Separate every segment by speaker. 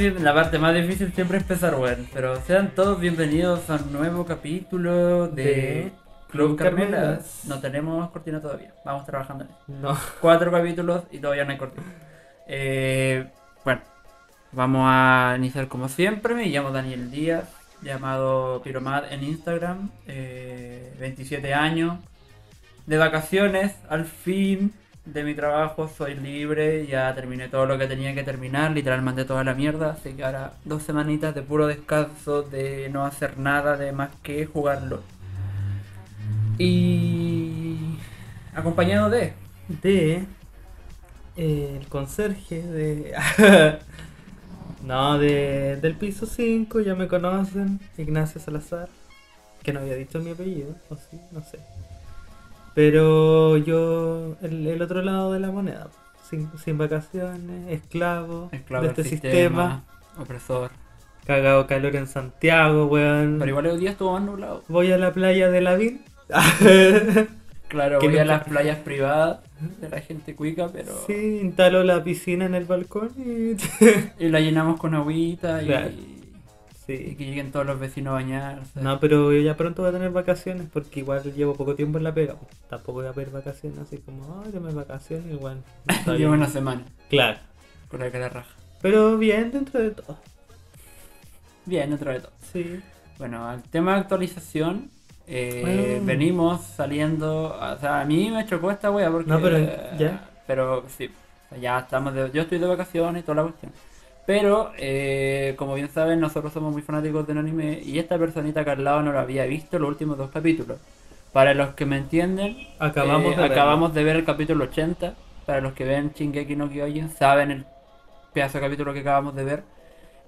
Speaker 1: bien. La parte más difícil siempre es empezar, weón. Pero sean todos bienvenidos a un nuevo capítulo de,
Speaker 2: De
Speaker 1: Club Carmelas.
Speaker 2: Carmelas.
Speaker 1: No tenemos cortina todavía. Vamos trabajando en eso.
Speaker 2: No.
Speaker 1: Cuatro capítulos y todavía no hay cortina. Eh, bueno, vamos a iniciar como siempre. Me llamo Daniel Díaz, llamado Piromad en Instagram. eh, 27 años. De vacaciones, al fin de mi trabajo, soy libre. Ya terminé todo lo que tenía que terminar. Literal mandé toda la mierda. Así que ahora dos semanitas de puro descanso, de no hacer nada de más que jugarlo. Y acompañado de
Speaker 2: De. el conserje de. no, de, del piso 5, ya me conocen. Ignacio Salazar. Que no había dicho mi apellido, o sí, no sé. Pero yo, el, el otro lado de la moneda. Sin, sin vacaciones, esclavo,
Speaker 1: esclavo
Speaker 2: de este sistema.
Speaker 1: opresor.
Speaker 2: Cagado calor en Santiago, weón.
Speaker 1: Pero igual el día estuvo más nublado.
Speaker 2: Voy a la playa de Lavín.
Speaker 1: Claro,
Speaker 2: Que
Speaker 1: voy
Speaker 2: no
Speaker 1: a las playas privadas de la gente cuica, pero.
Speaker 2: sí, instaló la piscina en el balcón y.
Speaker 1: Y la llenamos con agüita y,
Speaker 2: Claro.
Speaker 1: Y que lleguen todos los vecinos a bañarse.
Speaker 2: No, pero yo ya pronto voy a tener vacaciones porque igual llevo poco tiempo en la pega. Tampoco voy a pedir vacaciones, así como, ay, dame vacaciones, igual. no
Speaker 1: Llevo una semana
Speaker 2: Claro.
Speaker 1: con la cara raja.
Speaker 2: Pero bien dentro de todo.
Speaker 1: Bien, dentro de todo.
Speaker 2: Sí.
Speaker 1: Bueno, al tema de actualización. eh,
Speaker 2: Ah.
Speaker 1: Venimos saliendo. O sea, a mí me chocó esta wea porque.
Speaker 2: No, pero
Speaker 1: eh,
Speaker 2: ya.
Speaker 1: Pero sí, ya estamos. De, yo estoy de vacaciones y toda la cuestión. Pero, eh, como bien saben, nosotros somos muy fanáticos del anime y esta personita que al lado no lo había visto los últimos dos capítulos. Para los que me entienden,
Speaker 2: Acabamos
Speaker 1: eh,
Speaker 2: de verlo.
Speaker 1: acabamos de ver el capítulo 80. Para los que ven Shingeki no Kyojin, saben el pedazo de capítulo que acabamos de ver.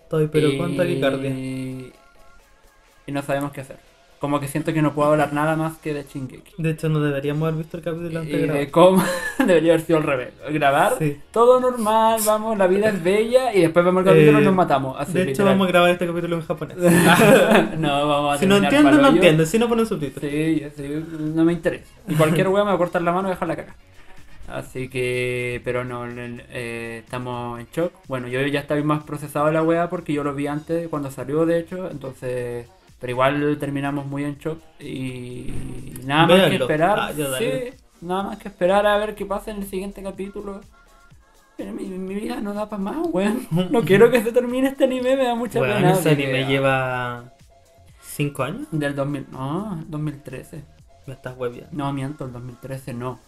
Speaker 2: Estoy, pero
Speaker 1: y...
Speaker 2: con taquicardia.
Speaker 1: Y no sabemos qué hacer. Como que siento que no puedo hablar nada más que de Shingeki.
Speaker 2: De hecho, no deberíamos haber visto el capítulo antes
Speaker 1: Y
Speaker 2: de grabar.
Speaker 1: cómo debería haber sido al revés. Grabar,
Speaker 2: Sí.
Speaker 1: todo normal, vamos, la vida es bella y después vemos el capítulo y
Speaker 2: Eh,
Speaker 1: nos matamos. Así,
Speaker 2: de hecho,
Speaker 1: literal.
Speaker 2: vamos a grabar este capítulo en japonés.
Speaker 1: no, vamos a
Speaker 2: si no entienden, no entienden. Si no ponen subtítulos.
Speaker 1: Sí, sí, no me interesa. Y cualquier wea me va a cortar la mano y dejar la caca. Así que, pero no, eh, estamos en shock. Bueno, yo ya estaba más procesado la wea porque yo lo vi antes, cuando salió de hecho, entonces, pero igual terminamos muy en shock y nada más que esperar.
Speaker 2: Ah,
Speaker 1: sí, nada más que esperar a ver qué pasa en el siguiente capítulo. Pero mi, mi vida no da para más, weón. No quiero que se termine este anime, me da mucha
Speaker 2: Bueno,
Speaker 1: pena.
Speaker 2: ese anime lleva 5 años.
Speaker 1: Del 2000, no, 2013.
Speaker 2: Me estás hueviando.
Speaker 1: No, miento, el 2013 no.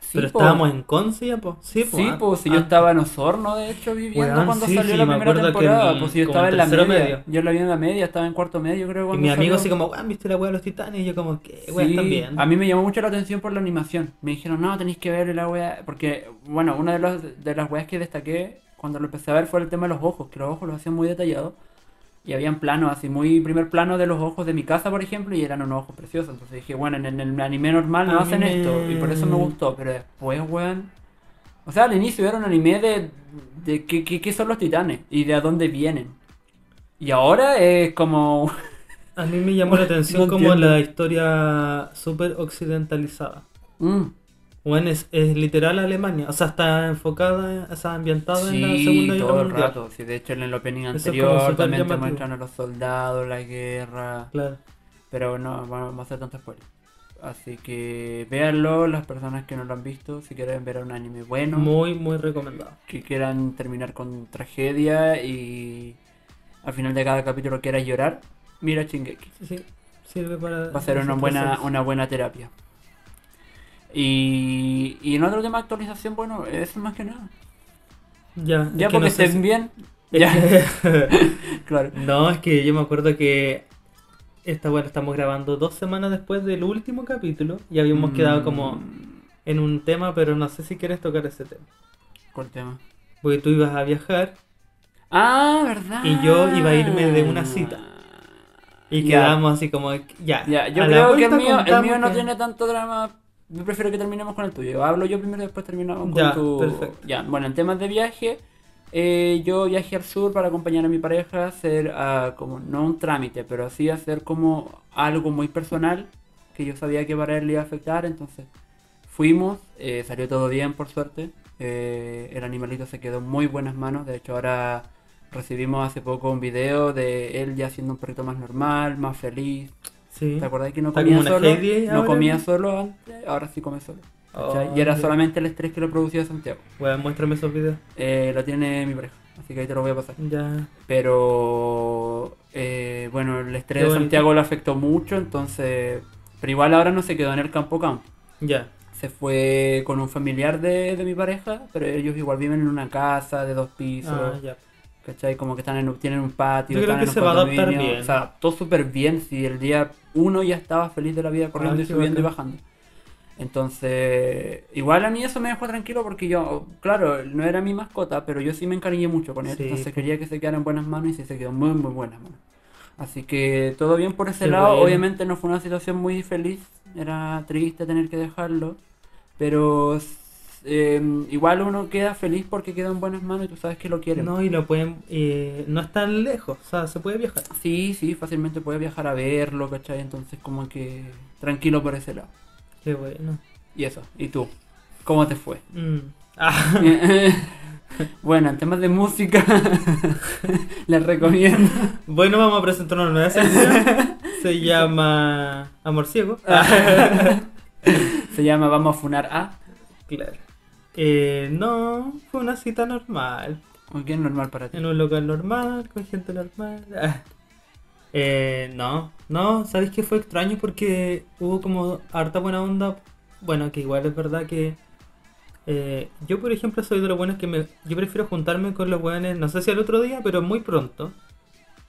Speaker 1: Sí,
Speaker 2: Pero
Speaker 1: po.
Speaker 2: estábamos en Conce ya, po. Sí, po.
Speaker 1: Sí,
Speaker 2: ah,
Speaker 1: pues si yo
Speaker 2: ah,
Speaker 1: estaba en Osorno, de hecho, viviendo cuando
Speaker 2: sí,
Speaker 1: salió
Speaker 2: sí,
Speaker 1: la
Speaker 2: me
Speaker 1: primera temporada. pues si yo estaba
Speaker 2: en
Speaker 1: la media.
Speaker 2: medio.
Speaker 1: Yo la vi en la media, estaba en cuarto medio, creo.
Speaker 2: Y
Speaker 1: Cuando
Speaker 2: mi amigo
Speaker 1: salió.
Speaker 2: así como, weón, ¿viste la weá de los titanes? Y yo como, ¿qué weá están viendo?
Speaker 1: A mí me llamó mucho la atención por la animación. Me dijeron, no, tenéis que ver la wea. Porque, bueno, una de, los, de las weas que destaqué cuando lo empecé a ver fue el tema de los ojos, que los ojos los hacían muy detallados. Y habían planos, así muy primer plano de los ojos de mi casa, por ejemplo, y eran unos ojos preciosos. Entonces dije, bueno, en el, en el anime normal no hacen esto, y por eso me gustó. Pero después, weón. O sea, al inicio era un anime de, de qué, qué- qué son los titanes y de a dónde vienen. Y ahora es como.
Speaker 2: A mí me llamó la atención
Speaker 1: No
Speaker 2: como la historia súper occidentalizada.
Speaker 1: mm,
Speaker 2: Bueno, es, es literal Alemania. O sea, está enfocada, o sea, ambientada en la
Speaker 1: Sí,
Speaker 2: Segunda Guerra
Speaker 1: todo el
Speaker 2: Mundial.
Speaker 1: rato. Sí, de hecho, en el opening anterior también te muestran a los soldados, la guerra.
Speaker 2: Claro.
Speaker 1: Pero no, vamos a hacer tanto spoiler. Así que véanlo, las personas que no lo han visto, si quieren ver un anime bueno,
Speaker 2: Muy, muy recomendado.
Speaker 1: que quieran terminar con tragedia y al final de cada capítulo quieras llorar, mira Shingeki.
Speaker 2: Sí, sí. Sirve para.
Speaker 1: Va a ser una buena, una buena terapia. Y, y en otro tema de actualización, bueno, eso más que nada.
Speaker 2: Ya,
Speaker 1: Ya
Speaker 2: es que
Speaker 1: porque
Speaker 2: no
Speaker 1: estén
Speaker 2: si-
Speaker 1: bien. Ya, claro.
Speaker 2: No, es que yo me acuerdo que esta la estamos grabando dos semanas después del último capítulo y habíamos quedado como
Speaker 1: Mm,
Speaker 2: en un tema, pero no sé si quieres tocar ese tema.
Speaker 1: ¿Cuál tema?
Speaker 2: Porque tú ibas a viajar
Speaker 1: Ah, ¿verdad?
Speaker 2: Y yo iba a irme de una cita. y
Speaker 1: Ya.
Speaker 2: quedamos así como, ya.
Speaker 1: Ya, yo creo que el mío, el mío no
Speaker 2: que-
Speaker 1: tiene tanto drama. Yo prefiero que terminemos con el tuyo. Hablo yo primero y después terminamos con
Speaker 2: Ya,
Speaker 1: tu.
Speaker 2: perfecto.
Speaker 1: Ya, bueno, en temas de viaje, eh, yo viajé al sur para acompañar a mi pareja a hacer ah, como, no un trámite, pero así hacer como algo muy personal que yo sabía que para él le iba a afectar. Entonces fuimos, eh, salió todo bien por suerte. eh, el animalito se quedó en muy buenas manos. De hecho, ahora recibimos hace poco un video de él ya siendo un perrito más normal, más feliz.
Speaker 2: Sí.
Speaker 1: ¿Te acuerdas que no comía solo? No comía solo antes, ahora sí come solo.
Speaker 2: Oh,
Speaker 1: y era
Speaker 2: ya.
Speaker 1: solamente el estrés que lo producía Santiago.
Speaker 2: Weón, muéstrame esos videos.
Speaker 1: Eh, lo tiene mi pareja, así que ahí te lo voy a pasar.
Speaker 2: Ya.
Speaker 1: Pero eh, bueno, el estrés de. Santiago lo afectó mucho, entonces... Pero igual ahora no se quedó en el campo campo.
Speaker 2: Ya.
Speaker 1: Se fue con un familiar de, de mi pareja, pero ellos igual viven en una casa de dos pisos.
Speaker 2: Ah, ya.
Speaker 1: ¿Cachai? Como que están en, tienen un patio,
Speaker 2: Yo creo
Speaker 1: están
Speaker 2: que
Speaker 1: en un
Speaker 2: se va a adaptar bien.
Speaker 1: O sea, todo súper bien. Si el día uno ya estaba feliz de la vida corriendo
Speaker 2: Ah,
Speaker 1: y subiendo y bajando. Entonces, igual a mí eso me dejó tranquilo porque yo, claro, no era mi mascota, pero yo sí me encariñé mucho con él.
Speaker 2: Sí,
Speaker 1: entonces quería que se quedara en buenas manos y sí se quedó muy, muy buenas manos. Así que todo bien por ese
Speaker 2: Qué
Speaker 1: lado.
Speaker 2: bueno.
Speaker 1: Obviamente no fue una situación muy feliz. Era triste tener que dejarlo. Pero eh, igual uno queda feliz porque queda en buenas manos y tú sabes que lo quieren.
Speaker 2: No, y lo pueden. eh, no es tan lejos, o sea, se puede viajar.
Speaker 1: Sí, sí, fácilmente puede viajar a verlo, ¿cachai? Entonces como que tranquilo por ese lado.
Speaker 2: Qué bueno.
Speaker 1: Y eso, ¿y tú? ¿Cómo te fue?
Speaker 2: Mm. Ah,
Speaker 1: bueno, en temas de música, les recomiendo.
Speaker 2: bueno, vamos a presentar una nueva sección. Se llama Amor Ciego.
Speaker 1: Se llama Vamos a Funar A.
Speaker 2: Claro. Eh, no, fue una cita normal.
Speaker 1: ¿O qué es normal para ti?
Speaker 2: En un local normal, con gente normal. Eh, no, no, ¿sabes qué fue extraño? Porque hubo como harta buena onda. Bueno, que igual es verdad que eh, yo, por ejemplo, soy de los buenos que me, yo prefiero juntarme con los buenos, no sé si al otro día, pero muy pronto.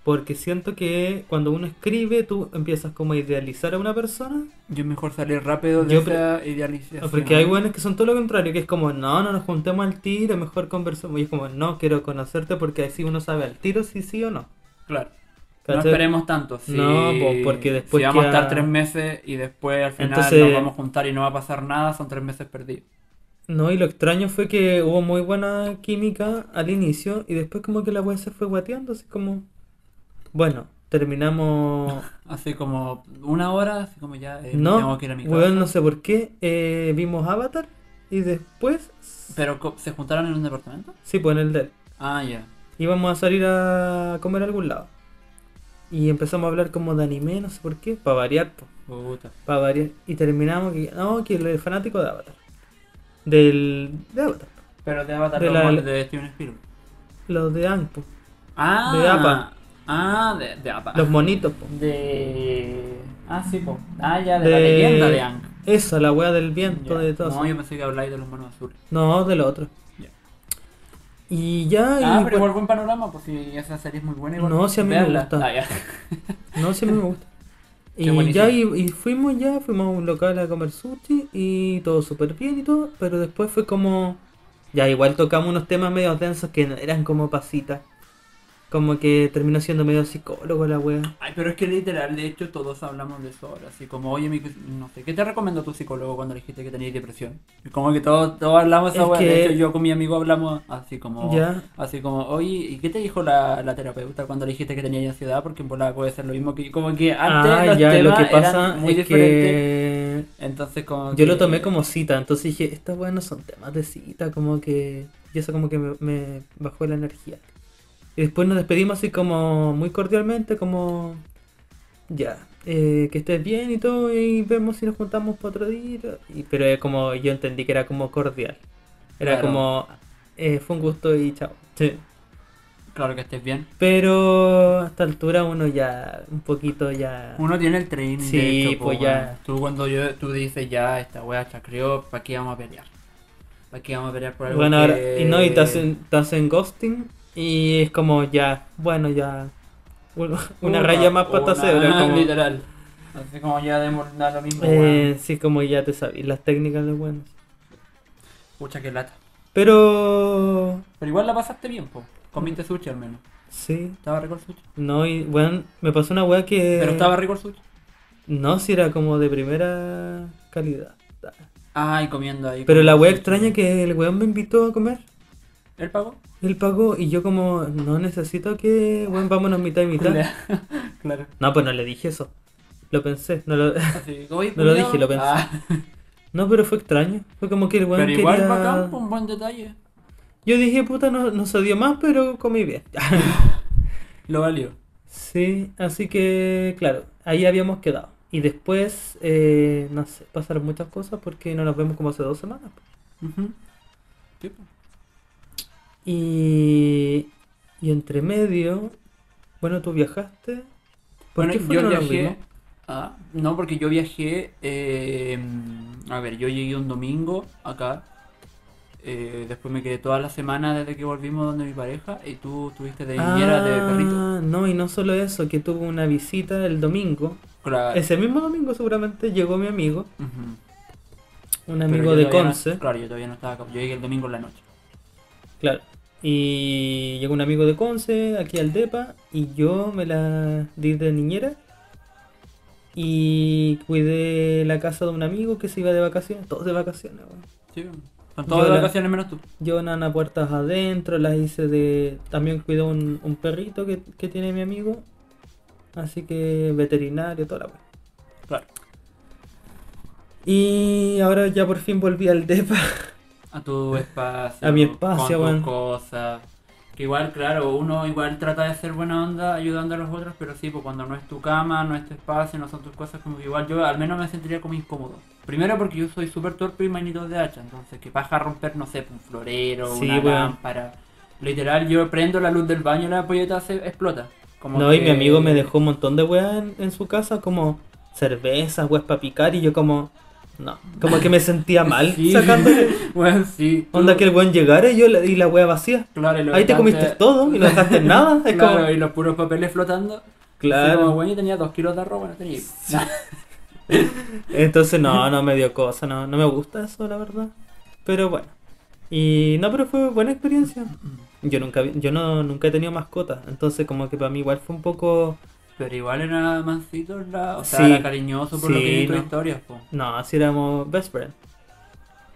Speaker 2: Porque siento que cuando uno escribe, tú empiezas como a idealizar a una persona.
Speaker 1: Yo mejor salir rápido de
Speaker 2: Yo
Speaker 1: esa idealización.
Speaker 2: Porque hay buenos que son todo lo contrario, que es como, no, no nos juntemos al tiro, mejor conversamos. Y es como, no, quiero conocerte porque así uno sabe al tiro si sí o no.
Speaker 1: Claro. No esperemos tanto. Si,
Speaker 2: No, po, porque después
Speaker 1: Si vamos a estar tres meses y después al final
Speaker 2: Entonces-
Speaker 1: nos vamos a juntar y no va a pasar nada, son tres meses perdidos.
Speaker 2: No, y lo extraño fue que hubo muy buena química al inicio y después como que la wea se fue guateando, así como... Bueno, terminamos...
Speaker 1: Así como una hora, así como ya eh,
Speaker 2: no,
Speaker 1: tengo que ir a mi casa.
Speaker 2: weón, no sé por qué, eh, vimos Avatar y después...
Speaker 1: Pero se juntaron en un departamento.
Speaker 2: Sí, pues en el de él.
Speaker 1: Ah, ya.
Speaker 2: Íbamos a salir a comer a algún lado. Y empezamos a hablar como de anime, no sé por qué, para variar, pues.
Speaker 1: Puta.
Speaker 2: Para variar. Y terminamos que... No, que el fanático de Avatar. Del... De Avatar.
Speaker 1: Pero de Avatar
Speaker 2: De
Speaker 1: los
Speaker 2: la-
Speaker 1: de Steven Spielberg.
Speaker 2: Los de Ang, po.
Speaker 1: Ah,
Speaker 2: De APA.
Speaker 1: Ah, de, de APA.
Speaker 2: Los monitos, po.
Speaker 1: De. Ah, sí, po. Ah, ya, de,
Speaker 2: De-
Speaker 1: la leyenda de Ang.
Speaker 2: Eso, la wea del viento, de todo
Speaker 1: No,
Speaker 2: eso.
Speaker 1: yo pensé que habláis de los monos azules.
Speaker 2: No, del otro.
Speaker 1: Ya.
Speaker 2: Y ya, y
Speaker 1: Ah, pero
Speaker 2: bueno,
Speaker 1: igual buen panorama, pues si esa serie es muy buena. Igual,
Speaker 2: No, si a mí me gusta.
Speaker 1: Ah, ya.
Speaker 2: no, sí me gusta. Y ya, y, y fuimos ya, fuimos a un local a comer sushi y todo súper bien y todo, pero después fue como, ya igual tocamos unos temas medio densos que no eran como pasitas. Como que terminó siendo medio psicólogo la wea.
Speaker 1: Ay, pero es que literal, de hecho, todos hablamos de eso ahora. Así como, oye, mi, no sé, ¿qué te recomendó tu psicólogo cuando le dijiste que tenías depresión? Como que todos, todos hablamos esa
Speaker 2: Es
Speaker 1: wea. De
Speaker 2: que-
Speaker 1: hecho, yo con mi amigo hablamos así como,
Speaker 2: Ya.
Speaker 1: así como, oye, ¿y qué te dijo la, la terapeuta cuando le dijiste que tenías ansiedad? Porque en volada puede ser lo mismo que, como que antes
Speaker 2: Ah,
Speaker 1: los
Speaker 2: ya, lo
Speaker 1: temas
Speaker 2: que pasa
Speaker 1: eran muy
Speaker 2: es
Speaker 1: diferentes.
Speaker 2: que
Speaker 1: Entonces, como
Speaker 2: yo
Speaker 1: que-
Speaker 2: lo tomé como cita, entonces dije, estas weas no son temas de cita, como que... Y eso como que me, me bajó la energía. Y después nos despedimos así como muy cordialmente, como... Ya, eh, que estés bien y todo, y vemos si nos juntamos para otro día. Y, pero es como yo entendí que era como cordial. Era
Speaker 1: Claro.
Speaker 2: como, eh, fue un gusto y chao. Sí.
Speaker 1: Claro que estés bien.
Speaker 2: Pero a esta altura uno ya, un poquito ya...
Speaker 1: Uno tiene el training,
Speaker 2: Sí,
Speaker 1: de hecho, po,
Speaker 2: pues
Speaker 1: weón.
Speaker 2: ya.
Speaker 1: Tú cuando yo, tú dices ya, esta wea chacreó, ¿para qué vamos a pelear? ¿Para qué vamos a pelear por algo
Speaker 2: Bueno, ahora, y no, y te hacen, te hacen ghosting y es como ya, bueno, ya. Una, raya más para como-
Speaker 1: Literal. Así como ya da lo mismo,
Speaker 2: eh, sí, como ya te sabes, las técnicas de buenos.
Speaker 1: Pucha que lata.
Speaker 2: Pero.
Speaker 1: Pero igual la pasaste bien, po. Comiste sushi al menos.
Speaker 2: Sí,
Speaker 1: Estaba rico el sushi.
Speaker 2: no, y bueno, me pasó una weá que.
Speaker 1: Pero estaba rico el sushi.
Speaker 2: No, si era como de primera calidad.
Speaker 1: Ay, comiendo ahí.
Speaker 2: Pero la weá extraña que el weón me invitó a comer.
Speaker 1: ¿Él pagó?
Speaker 2: Él pagó y yo como, no necesito que, weón, vámonos mitad y mitad.
Speaker 1: claro.
Speaker 2: No, pues no le dije eso. Lo pensé. No, lo...
Speaker 1: Así, oye,
Speaker 2: No lo dije, lo pensé.
Speaker 1: Ah,
Speaker 2: no pero fue extraño. Fue como que el weón
Speaker 1: pero igual
Speaker 2: quería...
Speaker 1: bacán, po, un buen detalle.
Speaker 2: Yo dije, puta, no, no se dio más, pero comí bien.
Speaker 1: Lo valió.
Speaker 2: sí, así que, claro, ahí habíamos quedado. Y después, eh, no sé, pasaron muchas cosas porque no nos vemos como hace dos semanas.
Speaker 1: Sí, po.
Speaker 2: Y, y entre medio, bueno, tú viajaste. ¿Por
Speaker 1: Bueno,
Speaker 2: qué fue
Speaker 1: yo
Speaker 2: no
Speaker 1: viajé. Ah, no, porque yo viajé. eh, a ver, yo llegué un domingo acá. eh, después me quedé toda la semana desde que volvimos donde mi pareja. Y tú tuviste de niñera de perrito.
Speaker 2: Ah, no, y no solo eso, que tuvo una visita el domingo.
Speaker 1: Claro.
Speaker 2: Ese mismo domingo seguramente llegó mi amigo, un amigo de
Speaker 1: no-
Speaker 2: Conce.
Speaker 1: claro, yo todavía no estaba acá. Yo llegué el domingo en la noche.
Speaker 2: Claro. Y llegó un amigo de Conce aquí al DEPA y yo me la di de niñera y cuidé la casa de un amigo que se iba de vacaciones, todos de vacaciones. weón.
Speaker 1: Sí,
Speaker 2: Yo
Speaker 1: de
Speaker 2: la-
Speaker 1: vacaciones menos tú.
Speaker 2: Yo nana puertas adentro, las hice de... También cuidé un, un perrito que, que tiene mi amigo, así que veterinario, toda la weá.
Speaker 1: Claro.
Speaker 2: Y ahora ya por fin volví al DEPA.
Speaker 1: A tu espacio.
Speaker 2: A mi espacio,
Speaker 1: con tus cosas. Que igual, claro, uno igual trata de hacer buena onda ayudando a los otros, pero sí, pues cuando no es tu cama, no es tu espacio, no son tus cosas, como que igual yo al menos me sentiría como incómodo. Primero porque yo soy súper torpe y manitos de hacha, entonces que paja romper, no sé, un florero,
Speaker 2: Sí,
Speaker 1: una
Speaker 2: weón.
Speaker 1: lámpara. Literal, yo prendo la luz del baño y la polleta se explota. Como
Speaker 2: No, y
Speaker 1: que-
Speaker 2: mi amigo me dejó un montón de weas en, en su casa, como cervezas, weas para picar, y yo como... No, como que me sentía mal
Speaker 1: Sí.
Speaker 2: sacándole.
Speaker 1: Bueno, sí. tú-
Speaker 2: Onda que el buen llegara y yo la- y la wea vacía.
Speaker 1: Claro, y lo
Speaker 2: Ahí te comiste todo y no dejaste nada. Es
Speaker 1: Claro,
Speaker 2: como...
Speaker 1: y los puros papeles flotando. Así
Speaker 2: Claro.
Speaker 1: como, bueno, y tenía dos kilos de arroz, bueno, tenía.
Speaker 2: Entonces no, no me dio cosa, no, no me gusta eso, la verdad. Pero bueno. Y no, pero fue buena experiencia. Yo nunca yo no nunca he tenido mascotas, entonces como que para mí igual fue un poco
Speaker 1: Pero igual era mansito, la, o sea,
Speaker 2: Sí.
Speaker 1: era cariñoso por lo que
Speaker 2: no.
Speaker 1: historias, po.
Speaker 2: no, así éramos best friend.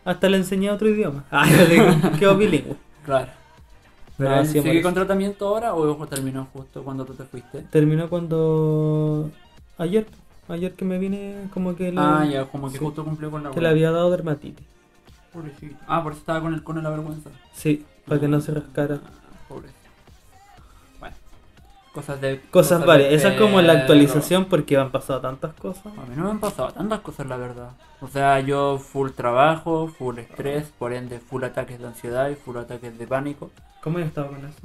Speaker 2: Hasta le enseñé otro idioma. Ah, yo digo, quedó bilingüe.
Speaker 1: Claro.
Speaker 2: Pero así
Speaker 1: ¿Sigue con tratamiento ahora o ojo, terminó justo cuando tú te fuiste?
Speaker 2: Terminó cuando ayer, ayer que me vine como que le,
Speaker 1: Ah, ya, como que
Speaker 2: sí.
Speaker 1: justo cumplió con la
Speaker 2: que le había dado dermatitis.
Speaker 1: Pobrecito. Ah, por eso estaba con el cono de la vergüenza.
Speaker 2: Sí, para que no se rascara.
Speaker 1: Cosas de...
Speaker 2: Cosas
Speaker 1: de
Speaker 2: varias. Esa es como la actualización porque han pasado tantas cosas.
Speaker 1: A mí no me han pasado tantas cosas, la verdad. O sea, yo full trabajo, full estrés, por ende full ataques de ansiedad y full ataques de pánico.
Speaker 2: ¿Cómo he estado con eso?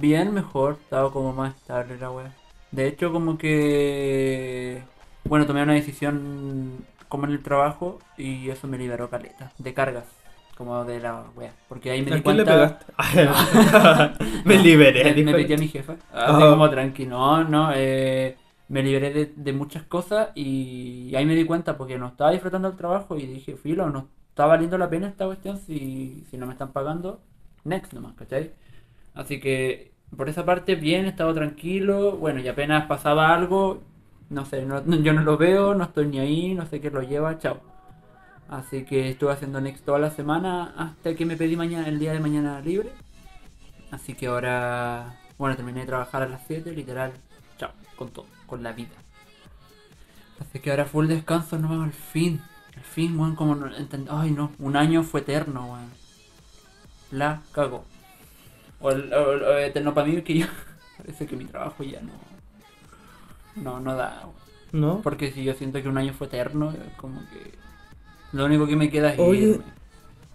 Speaker 1: Bien mejor, estaba como más estable la wea. De hecho, como que... Bueno, tomé una decisión como en el trabajo y eso me liberó caleta, de cargas, como de la wea. Porque ahí me
Speaker 2: ¿A
Speaker 1: di
Speaker 2: le
Speaker 1: cuenta...
Speaker 2: pegaste? me liberé.
Speaker 1: Me, me a mi jefa, así
Speaker 2: Ah.
Speaker 1: como tranqui, no, no, eh, me liberé de, de muchas cosas y ahí me di cuenta porque no estaba disfrutando el trabajo y dije, filo, no está valiendo la pena esta cuestión si, si no me están pagando, next nomás, ¿cachai? Así que por esa parte bien, he estado tranquilo, bueno, y apenas pasaba algo, no sé, no- no- yo no lo veo, no estoy ni ahí, no sé qué lo lleva, chao. Así que estuve haciendo next toda la semana hasta que me pedí mañana, el día de mañana libre. Así que ahora, bueno, terminé de trabajar a las 7, literal, chao, con todo, con la vida. Así que ahora full descanso, no, al fin, al fin, weón, como no entend- Ay, no, un año fue eterno, weón. La cago. O el, o o eterno para mí que ya, parece que mi trabajo ya no, no, no da, weón.
Speaker 2: ¿No?
Speaker 1: Porque si yo siento que un año fue eterno, como que lo único que me queda es
Speaker 2: Oye,
Speaker 1: irme.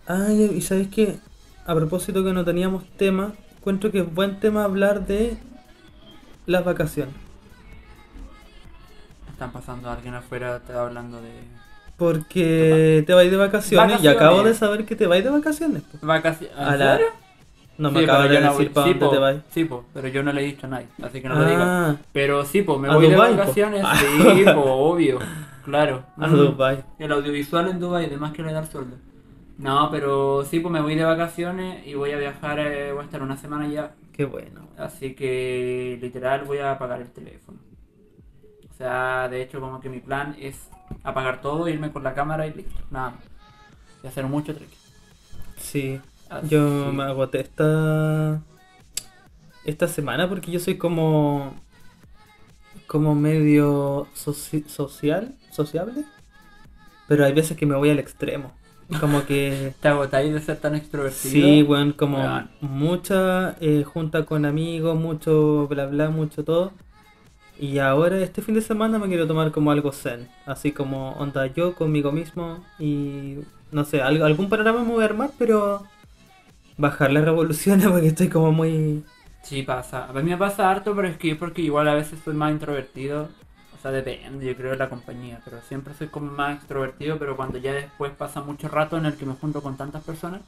Speaker 2: Ay, y sabes que a propósito que no teníamos tema, encuentro que es buen tema hablar de las vacaciones.
Speaker 1: Están pasando alguien afuera, está hablando de
Speaker 2: Porque te vais de vacaciones, y acabo de saber que te vais de vacaciones. po.
Speaker 1: vacaciones.
Speaker 2: A la- No me
Speaker 1: Sí,
Speaker 2: de
Speaker 1: no
Speaker 2: decir
Speaker 1: voy-
Speaker 2: para
Speaker 1: sí,
Speaker 2: dónde
Speaker 1: po,
Speaker 2: te vais.
Speaker 1: Sí, po, pero yo no le he dicho a nadie, así que no lo digo.
Speaker 2: Ah,
Speaker 1: Pero sí, pues me voy
Speaker 2: Dubái,
Speaker 1: de
Speaker 2: po.
Speaker 1: vacaciones,
Speaker 2: Ah.
Speaker 1: sí, po, obvio, claro.
Speaker 2: a
Speaker 1: Mm.
Speaker 2: Dubai.
Speaker 1: El audiovisual en Dubai, además que le dar sueldo. No, pero sí, pues me voy de vacaciones y voy a viajar, eh, voy a estar una semana ya.
Speaker 2: Qué bueno.
Speaker 1: Así que literal voy a apagar el teléfono. O sea, de hecho como que mi plan es apagar todo, irme con la cámara y listo, nada más. Y hacer mucho trekking.
Speaker 2: Sí,
Speaker 1: Así-
Speaker 2: yo me agoté esta esta semana porque yo soy como como medio soci- social, sociable, pero hay veces que me voy al extremo. Como que...
Speaker 1: ¿Te agotáis de ser tan extrovertido?
Speaker 2: Sí, weón, como
Speaker 1: Weón.
Speaker 2: mucha eh, junta con amigos, mucho bla bla, mucho todo. Y ahora este fin de semana me quiero tomar como algo zen, así como onda yo conmigo mismo y no sé, algo, algún panorama me voy a armar, pero bajar las revoluciones porque estoy como muy...
Speaker 1: Sí, pasa. A mí me pasa harto, pero es que porque igual a veces soy más introvertido. O sea, depende, yo creo de la compañía. Pero siempre soy como más extrovertido, pero cuando ya después pasa mucho rato en el que me junto con tantas personas,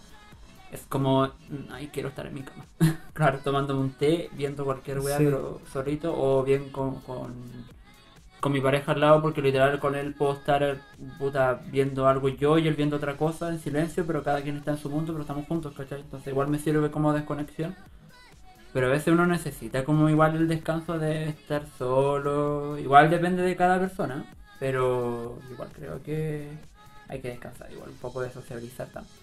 Speaker 1: es como, mm, ay, quiero estar en mi cama. claro, tomándome un té, viendo cualquier weá,
Speaker 2: Sí.
Speaker 1: pero solito, o bien con, con, con mi pareja al lado, porque literal con él puedo estar puta, viendo algo yo y él viendo otra cosa en silencio, pero cada quien está en su mundo, pero estamos juntos, ¿cachai? Entonces igual me sirve como desconexión. Pero a veces uno necesita como igual el descanso de estar solo. Igual depende de cada persona. Pero igual creo que hay que descansar, igual un poco de sociabilizar también.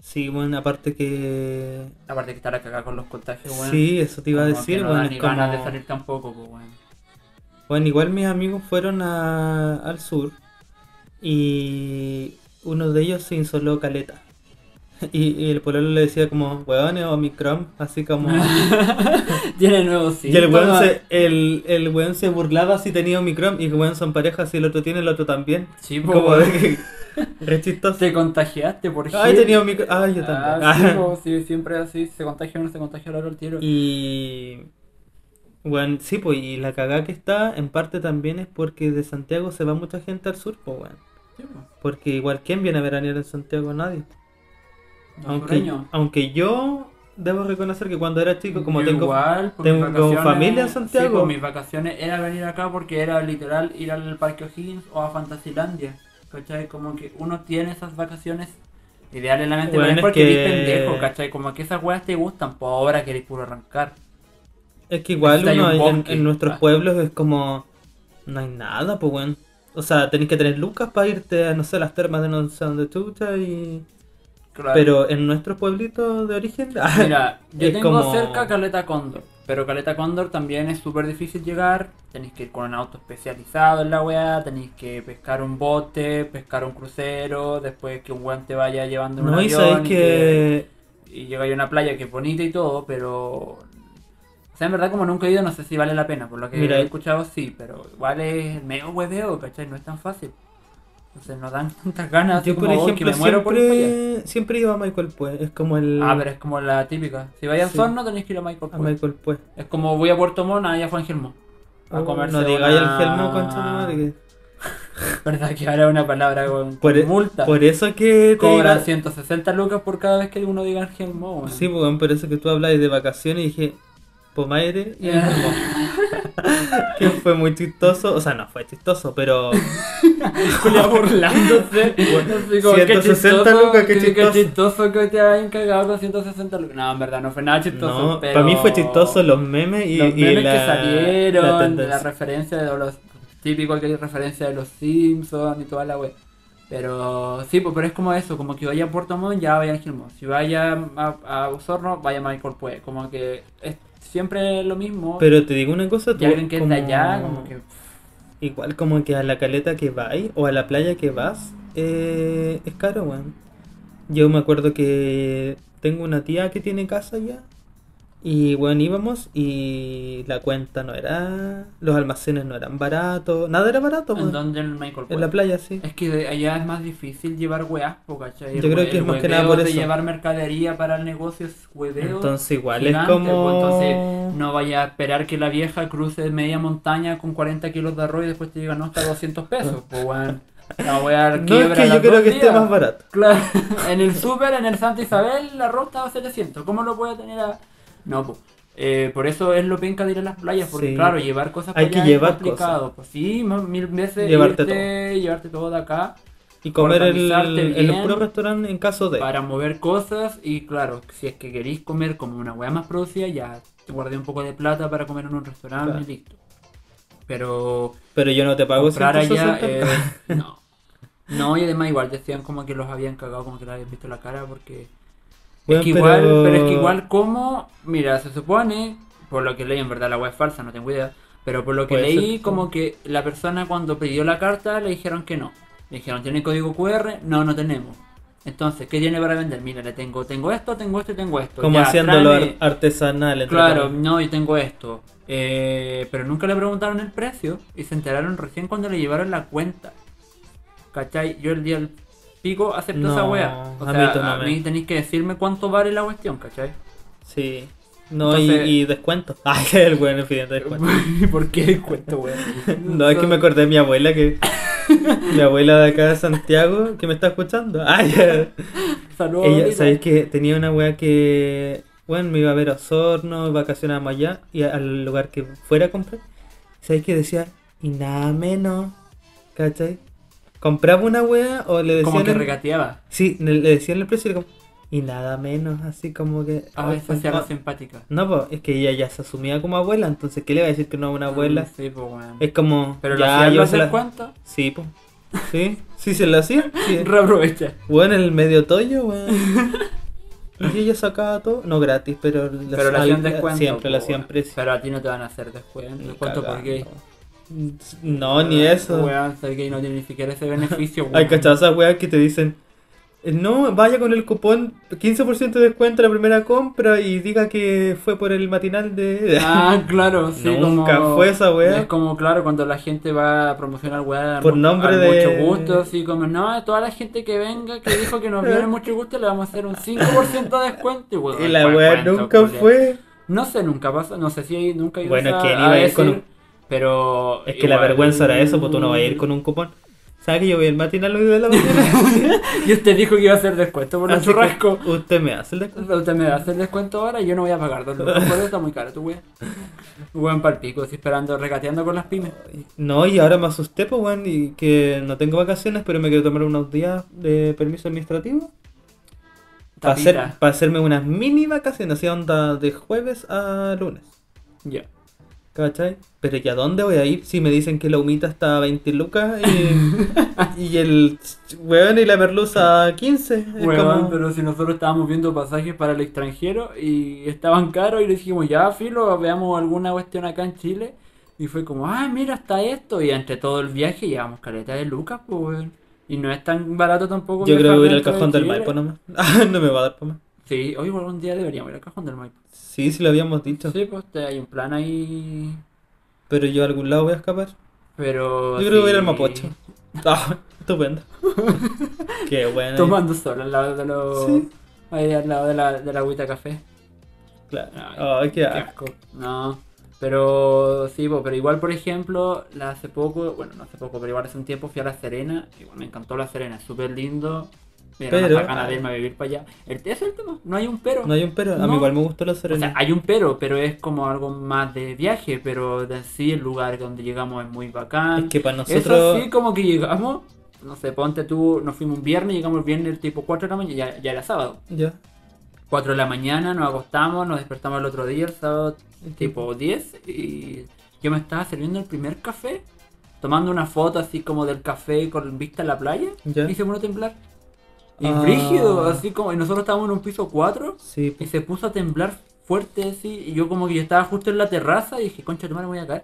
Speaker 2: Sí, bueno, aparte que...
Speaker 1: Aparte que estar acá con los contagios, bueno.
Speaker 2: Sí, eso te iba a decir,
Speaker 1: no
Speaker 2: bueno,
Speaker 1: ni ganas de salir tampoco, pues bueno.
Speaker 2: Bueno, igual mis amigos fueron a- al sur y uno de ellos se insoló caleta. Y, y el pololo le decía como, weón, es Omicron, así como...
Speaker 1: Tiene nuevos
Speaker 2: y el weón, se, el, el weón se burlaba si tenía Omicron y que weón son parejas, si el otro tiene, el otro también.
Speaker 1: Sí, pues,
Speaker 2: Como de que... Re chistoso.
Speaker 1: Te contagiaste por
Speaker 2: Ay,
Speaker 1: Gil.
Speaker 2: tenía Omicron. Ay, yo también.
Speaker 1: Ah, sí, sí, siempre así, se contagia uno, se contagia el otro al tiro.
Speaker 2: Y bueno, sí, pues y la cagada que está en parte también es porque de Santiago se va mucha gente al sur, pues weón.
Speaker 1: Sí, pues.
Speaker 2: Porque igual quién viene a veranear en Santiago, nadie. Aunque, aunque yo debo reconocer que cuando era chico, como
Speaker 1: Yo
Speaker 2: tengo
Speaker 1: igual,
Speaker 2: tengo familia en Santiago.
Speaker 1: Sí, mis vacaciones era venir acá porque era literal ir al Parque O'Higgins o a Fantasylandia. ¿Cachai? Como que uno tiene esas vacaciones ideales en la mente,
Speaker 2: Bueno,
Speaker 1: pero es
Speaker 2: es
Speaker 1: porque
Speaker 2: que-
Speaker 1: pendejo, ¿cachai? Como que esas weas te gustan, pues ahora queréis puro arrancar.
Speaker 2: Es que igual uno
Speaker 1: un
Speaker 2: en,
Speaker 1: bosque.
Speaker 2: en nuestros
Speaker 1: Ah.
Speaker 2: pueblos es como no hay nada, pues weón. O sea, tenés que tener lucas para irte a no sé las termas de no sé dónde chucha y
Speaker 1: Claro.
Speaker 2: pero en nuestros pueblitos de origen
Speaker 1: Mira, yo tengo
Speaker 2: como-
Speaker 1: cerca Caleta Cóndor, pero Caleta Cóndor también es súper difícil llegar. Tenéis que ir con un auto especializado en la weá, tenéis que pescar un bote, pescar un crucero, después que un weón te vaya llevando en un
Speaker 2: no y
Speaker 1: avión y
Speaker 2: que
Speaker 1: y llega a una playa que es bonita y todo, pero... O sea, en verdad como nunca he ido, no sé si vale la pena. Por lo que
Speaker 2: Mira,
Speaker 1: he escuchado, sí, pero igual es medio hueveo, ¿cachai? No es tan fácil. Entonces nos dan tantas ganas,
Speaker 2: yo por
Speaker 1: como, "Oh, que
Speaker 2: ejemplo
Speaker 1: me muero por para allá".
Speaker 2: siempre siempre iba a Michael Pues, es como el
Speaker 1: Ah, pero es como la típica. Si vais a
Speaker 2: Sí.
Speaker 1: Osorno tenéis que ir a Michael
Speaker 2: a
Speaker 1: Pues.
Speaker 2: Michael Pues.
Speaker 1: Es como voy a Puerto Montt, allá fue Angelmo. A
Speaker 2: Oh,
Speaker 1: comerse
Speaker 2: no digáis
Speaker 1: una-
Speaker 2: el gelmo concha madre, que-
Speaker 1: ¿Verdad que ahora una palabra con,
Speaker 2: por, e-
Speaker 1: multa?
Speaker 2: por eso que te
Speaker 1: Cobran
Speaker 2: iba-
Speaker 1: 160 lucas por cada vez que uno diga Angelmo. weón.
Speaker 2: Sí, weón, por eso que tú hablas de vacaciones y dije, Pomaire y que fue muy chistoso, o sea, no fue chistoso, pero
Speaker 1: Julia burlándose. Así como, qué
Speaker 2: 160 lucas, qué chistoso.
Speaker 1: chistoso que te hayan cagado con 160 lucas. No, en verdad no fue nada chistoso.
Speaker 2: no,
Speaker 1: pero...
Speaker 2: para mí fue chistoso los memes y,
Speaker 1: los
Speaker 2: y
Speaker 1: memes
Speaker 2: la,
Speaker 1: que
Speaker 2: la
Speaker 1: salieron, la,
Speaker 2: tendencia.
Speaker 1: referencia de los típico que hay referencia de los Simpsons y toda la web. Pero sí, pues pero es como eso, como que vaya a Puerto Montt, ya vaya a Gilmo. Si vaya a, a Osorno, vaya a Michael Pues. Como que es siempre lo mismo.
Speaker 2: Pero te digo una cosa, tú
Speaker 1: alguien que es de
Speaker 2: como-
Speaker 1: allá, como que.
Speaker 2: Igual como que a la caleta que vais o a la playa que vas eh, es caro, weón. Yo me acuerdo que tengo una tía que tiene casa allá y bueno, íbamos y la cuenta no era, los almacenes no eran baratos, nada era barato,
Speaker 1: ¿En dónde en Michael
Speaker 2: En la playa, sí.
Speaker 1: Es que de allá es más difícil llevar weas, ¿cachai?
Speaker 2: Yo creo que es más que nada por
Speaker 1: de
Speaker 2: eso.
Speaker 1: llevar mercadería para el negocio es hueveo.
Speaker 2: Entonces igual
Speaker 1: gigante,
Speaker 2: es como...
Speaker 1: pues, entonces no vaya a esperar que la vieja cruce media montaña con 40 kilos de arroz y después te diga no está 200 pesos. Pues weón, la voy a
Speaker 2: No es que yo creo que esté
Speaker 1: días.
Speaker 2: más barato.
Speaker 1: Claro, en el súper, en el Santa Isabel, la arroz estaba a 700. ¿Cómo lo puede tener a.? No, pues. eh, por eso es lo penca de ir a las playas, porque
Speaker 2: Sí.
Speaker 1: claro, llevar cosas
Speaker 2: Hay
Speaker 1: para
Speaker 2: que
Speaker 1: allá
Speaker 2: llevar
Speaker 1: es complicado. Pues sí, más- mil veces
Speaker 2: Llevarte
Speaker 1: irte, llevarte todo de acá
Speaker 2: Y comer el,
Speaker 1: Organizarte
Speaker 2: el
Speaker 1: bien.
Speaker 2: puro restaurante en caso de...
Speaker 1: para mover cosas y claro, si es que queréis comer como una hueá más producida, ya te guardé un poco de plata para comer en un restaurante
Speaker 2: Claro.
Speaker 1: y listo. Pero
Speaker 2: Pero yo no te pago
Speaker 1: comprar allá
Speaker 2: 160.
Speaker 1: eh, no. No, y además igual decían como que los habían cagado, como que le habían visto la cara porque Es que igual,
Speaker 2: pero-
Speaker 1: pero... es que igual como, mira, se supone, por lo que leí, en verdad la web es falsa, no tengo idea, pero por lo que
Speaker 2: ser,
Speaker 1: leí, como que la persona cuando pidió la carta le dijeron que no. Le dijeron, ¿tiene código QR? No, no tenemos. Entonces, ¿qué tiene para vender? Mira, le tengo, tengo esto, tengo esto y tengo esto.
Speaker 2: Como
Speaker 1: Ya,
Speaker 2: haciéndolo
Speaker 1: tráeme-
Speaker 2: ar- artesanal.
Speaker 1: Claro, no, y tengo esto. Eh, pero nunca le preguntaron el precio y se enteraron recién cuando le llevaron la cuenta. ¿Cachai? Yo el día pico acepto esa wea. O
Speaker 2: a
Speaker 1: sea,
Speaker 2: mí
Speaker 1: a mí tenéis que decirme cuánto vale la cuestión, ¿cachai?
Speaker 2: Sí. No, y-
Speaker 1: Entonces-
Speaker 2: y, descuento. Ay, el buen evidente descuento.
Speaker 1: ¿Por qué descuento, weón?
Speaker 2: No, es que me acordé de mi abuela que. mi abuela de acá de Santiago que me está escuchando. Ay,
Speaker 1: Saludos.
Speaker 2: ella. ¿sabéis que tenía una wea que. Bueno, me iba a ver a Osorno, vacacionábamos allá y al lugar que fuera a comprar. ¿Sabéis que decía? Y nada menos. ¿Cachai? Compraba una wea o le
Speaker 1: Como
Speaker 2: decían.
Speaker 1: que
Speaker 2: el-
Speaker 1: regateaba.
Speaker 2: Sí, le, le decían el precio y era como. Y nada menos, así como que.
Speaker 1: A
Speaker 2: ay,
Speaker 1: veces hacía la
Speaker 2: ah,
Speaker 1: simpática.
Speaker 2: No, pues es que ella ya se asumía como abuela, entonces ¿qué le va a decir que no es una abuela?
Speaker 1: Sí, pues, weón.
Speaker 2: Es como.
Speaker 1: Pero lo
Speaker 2: ya,
Speaker 1: los
Speaker 2: se la-
Speaker 1: descuentos.
Speaker 2: Sí, pues. Sí, sí se lo hacía. Sí.
Speaker 1: Reaprovecha.
Speaker 2: Bueno, el medio toyo, weón. Y ella sacaba todo, no gratis, pero, la-
Speaker 1: Pero le
Speaker 2: al-
Speaker 1: hacían descuento.
Speaker 2: Siempre le
Speaker 1: po,
Speaker 2: hacían precio.
Speaker 1: Pero a ti no te van a hacer descuento. ¿Descuento por
Speaker 2: cagando.
Speaker 1: qué?
Speaker 2: No, ni eso.
Speaker 1: Weón, que no tiene ni siquiera ese beneficio, weón.
Speaker 2: Hay cachazas esas weas que te dicen, eh, no, vaya con el cupón 15% de descuento a la primera compra y diga que fue por el matinal de...
Speaker 1: Ah, claro, sí,
Speaker 2: Nunca
Speaker 1: como...
Speaker 2: fue esa wea.
Speaker 1: Es como, claro, cuando la gente va a promocionar weá
Speaker 2: Por nombre de-
Speaker 1: mucho gusto, así como, no, toda la gente que venga, que dijo que nos viene mucho gusto, le vamos a hacer un 5% de descuento. Y, weón,
Speaker 2: y la
Speaker 1: ¿cuál
Speaker 2: wea
Speaker 1: cuento,
Speaker 2: nunca fue.
Speaker 1: No sé, nunca pasa, no sé si hay- nunca
Speaker 2: Bueno, ¿quién iba a ir
Speaker 1: decir,
Speaker 2: con un-
Speaker 1: Pero...
Speaker 2: Es que la vergüenza era eso, pues tú no vas a ir con un cupón. ¿Sabes que yo voy al matinal hoy de la mañana?
Speaker 1: Y usted dijo que iba a hacer descuento por el
Speaker 2: que
Speaker 1: churrasco.
Speaker 2: usted me hace el descuento.
Speaker 1: Usted me a hacer descuento ahora y yo no voy a pagar dos lucas. Por eso está muy caro tu weá. Buen palpico, así esperando, regateando con las pymes.
Speaker 2: No, y ahora me asusté, pues, weón, y que no tengo vacaciones, pero me quiero tomar unos días de permiso administrativo. Para hacer,
Speaker 1: Tapita.
Speaker 2: pa' hacerme unas mini vacaciones, así onda de jueves a lunes.
Speaker 1: Ya.
Speaker 2: ¿Cachai? Pero ¿y a dónde voy a ir si me dicen que la humita está a 20 lucas y, y el weón y la merluza a 15? Es
Speaker 1: Weón,
Speaker 2: como-
Speaker 1: pero si nosotros estábamos viendo pasajes para el extranjero y estaban caros y le dijimos, ya, filo, veamos alguna cuestión acá en Chile. Y fue como, ah, mira, está esto. Y entre todo el viaje llevamos caleta de lucas, pues, weón. Y no es tan barato tampoco.
Speaker 2: Yo creo que voy a ir al
Speaker 1: de
Speaker 2: cajón del. Maipo nomás. No me va a dar para más.
Speaker 1: Sí, hoy algún día deberíamos ir al cajón del Maipo.
Speaker 2: Sí, sí lo habíamos dicho.
Speaker 1: Sí, pues te- hay un plan ahí.
Speaker 2: Pero yo a algún lado voy a escapar.
Speaker 1: Pero.
Speaker 2: Yo creo que voy a ir al
Speaker 1: sí,
Speaker 2: Mapocho. Ah, estupendo. Qué bueno.
Speaker 1: Tomando sol al lado de los.
Speaker 2: Sí.
Speaker 1: Ahí al lado de la, de la agüita café.
Speaker 2: Claro.
Speaker 1: Ay,
Speaker 2: Ay, qué asco.
Speaker 1: asco. No. Pero sí, po, pero igual, por ejemplo, la hace poco, bueno, no hace poco, pero igual hace un tiempo fui a La Serena. Igual me encantó La Serena, es súper lindo. Me dieron
Speaker 2: Pero-
Speaker 1: hasta ganas de irme a vivir para allá. El, es el tema, no hay un pero.
Speaker 2: No hay un pero. A mí
Speaker 1: No.
Speaker 2: igual me gustó la
Speaker 1: O sea,
Speaker 2: Serena.
Speaker 1: hay un pero, pero es como algo más de viaje, pero de sí el lugar donde llegamos es muy bacán.
Speaker 2: es que para nosotros.
Speaker 1: sí, como que llegamos, no sé, ponte tú, nos fuimos un viernes, llegamos el viernes tipo 4 de la mañana, ya, ya era sábado.
Speaker 2: Ya.
Speaker 1: 4 de la mañana, nos acostamos, nos despertamos el otro día, el sábado tipo 10, y yo me estaba sirviendo el primer café, tomando una foto así como del café con vista a la playa,
Speaker 2: Ya.
Speaker 1: y se a temblar. Y
Speaker 2: Ah.
Speaker 1: brígido, así como, y nosotros estábamos en un piso 4,
Speaker 2: Sí.
Speaker 1: y se puso a temblar fuerte así, y yo como que yo estaba justo en la terraza y dije, concha, tu madre, voy a caer.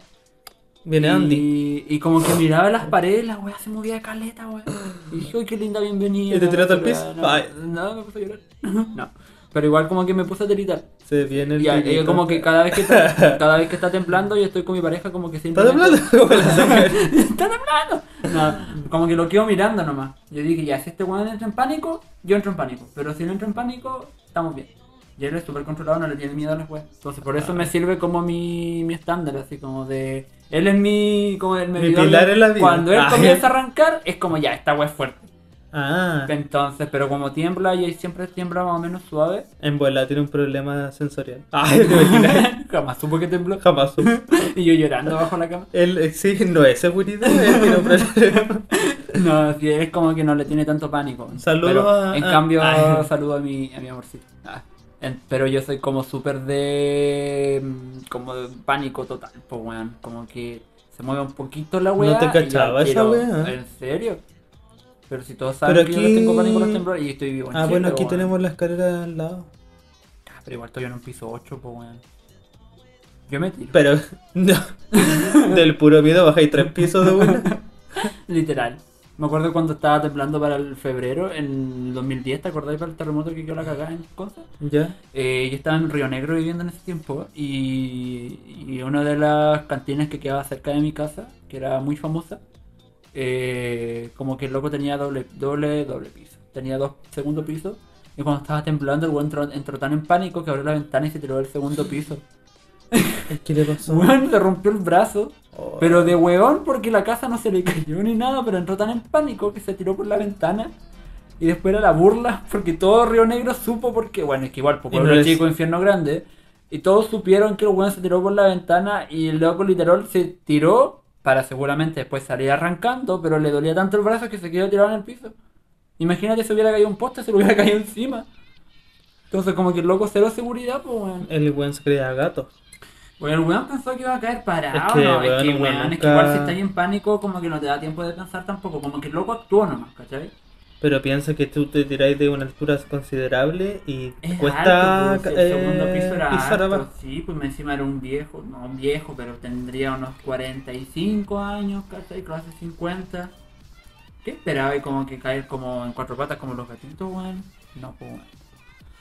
Speaker 2: Viene
Speaker 1: y,
Speaker 2: Andy.
Speaker 1: Y como que miraba las paredes, la weá se movía de caleta, weá. Y dije, uy, qué linda bienvenida.
Speaker 2: ¿Y te tiraste al piso?
Speaker 1: No, no, me puse a llorar. No. Pero igual como que me puse a tiritar.
Speaker 2: Se viene el.
Speaker 1: Y yo como que cada vez que está, cada vez que está temblando yo estoy con mi pareja como que
Speaker 2: ¿Está
Speaker 1: simplemente...
Speaker 2: temblando?
Speaker 1: ¡Está temblando! No, como que lo quedo mirando nomás. Yo dije, ya, si este weón entra en pánico, yo entro en pánico. Pero si no entro en pánico, estamos bien. Y él es súper controlado, no le tiene miedo a las weas. Entonces por eso me sirve como mi, mi estándar, así como de... Él es mi... como el medidor
Speaker 2: pilar
Speaker 1: de-
Speaker 2: en la vida.
Speaker 1: Cuando él
Speaker 2: Ah.
Speaker 1: comienza a arrancar, es como ya, esta wea es fuerte.
Speaker 2: Ah.
Speaker 1: Entonces, pero como tiembla y siempre tiembla más o menos suave,
Speaker 2: En bola tiene un problema sensorial. Ay, te imaginas.
Speaker 1: jamás supo que tembló.
Speaker 2: Jamás supe.
Speaker 1: Y yo llorando bajo la cama.
Speaker 2: Él eh, sí, no es seguridad, él tiene un problema.
Speaker 1: No, sí, es como que no le tiene tanto pánico.
Speaker 2: Saludo
Speaker 1: Pero,
Speaker 2: a-
Speaker 1: En cambio,
Speaker 2: Ay.
Speaker 1: saludo a mi, a mi amorcito. Ah, en- pero yo soy como súper de. mm, como de pánico total, pues weón. Como que se mueve un poquito la weá.
Speaker 2: te
Speaker 1: y yo
Speaker 2: cachaba esa weá.
Speaker 1: ¿En serio? Pero si todos saben
Speaker 2: Pero
Speaker 1: que yo les tengo pánico a los temblores y estoy vivo en
Speaker 2: Ah,
Speaker 1: Chile,
Speaker 2: bueno, aquí tenemos la escalera al lado.
Speaker 1: Ah, Pero igual estoy en un piso 8, pues weón. Yo me tiro.
Speaker 2: Pero, no. Del puro miedo bajáis tres pisos de una.
Speaker 1: Literal. Me acuerdo cuando estaba temblando para el febrero, en el 2010, ¿te acordáis para el terremoto que quedó la cagada en cosas?
Speaker 2: ¿Ya?
Speaker 1: Eh, yo estaba en Río Negro viviendo en ese tiempo y, y una de las cantinas que quedaba cerca de mi casa, que era muy famosa, eh, como que el loco tenía doble, doble, doble piso. Tenía dos segundo piso y cuando estaba temblando el weón entró, entró tan en pánico que abrió la ventana y se tiró del segundo piso.
Speaker 2: ¿Qué le pasó?
Speaker 1: Weón, se rompió el brazo.
Speaker 2: Oh.
Speaker 1: Pero de weón porque la casa no se le cayó ni nada, pero entró tan en pánico que se tiró por la ventana. Y después era la burla, porque todo Río Negro supo porque, bueno, es que igual, por
Speaker 2: Y no
Speaker 1: pueblo
Speaker 2: es-
Speaker 1: chico, infierno grande. Y todos supieron que el weón se tiró por la ventana y el loco literal se tiró para seguramente después salir arrancando, pero le dolía tanto el brazo que se quedó tirado en el piso. Imagínate si hubiera caído un poste, se le hubiera caído encima. Entonces como que el loco cero seguridad, pues weón.
Speaker 2: El weón se creía gato.
Speaker 1: Bueno, el weón pensó que iba a caer parado,
Speaker 2: Es que,
Speaker 1: ¿no? es
Speaker 2: weón,
Speaker 1: que,
Speaker 2: un
Speaker 1: weón,
Speaker 2: weón
Speaker 1: es que igual si estás en pánico, como que no te da tiempo de pensar tampoco, como que el loco actuó nomás, ¿cachai?
Speaker 2: Pero piensa que tú te tiráis de una altura considerable y te
Speaker 1: Es
Speaker 2: cuesta
Speaker 1: alto, pues, el
Speaker 2: eh,
Speaker 1: segundo piso era
Speaker 2: pisar
Speaker 1: alto,
Speaker 2: abajo.
Speaker 1: sí, pues encima era un viejo, no un viejo, pero tendría unos 45 años, ¿cachai? Clase 50. ¿Qué esperaba? Y como que caer como en cuatro patas como los gatitos, weón. No, pues weón.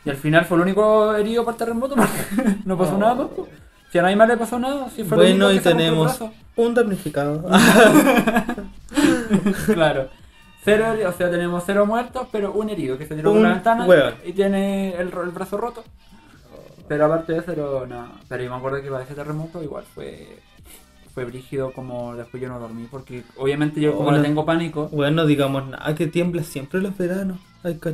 Speaker 1: Y al final fue el único herido por el terremoto, no pasó
Speaker 2: Oh.
Speaker 1: nada más, pues. Si a nadie más le pasó nada, si fue el
Speaker 2: Bueno,
Speaker 1: único
Speaker 2: y
Speaker 1: que el
Speaker 2: tenemos un damnificado.
Speaker 1: claro. Cero, o sea, tenemos cero muertos, pero un herido que se tiró por la ventana y tiene el, brazo roto. Pero aparte de eso, no. Pero yo me acuerdo que para ese terremoto igual fue fue brígido como después yo no dormí porque obviamente yo como
Speaker 2: Hola.
Speaker 1: le tengo pánico.
Speaker 2: bueno, digamos nada, que tiembla siempre los veranos.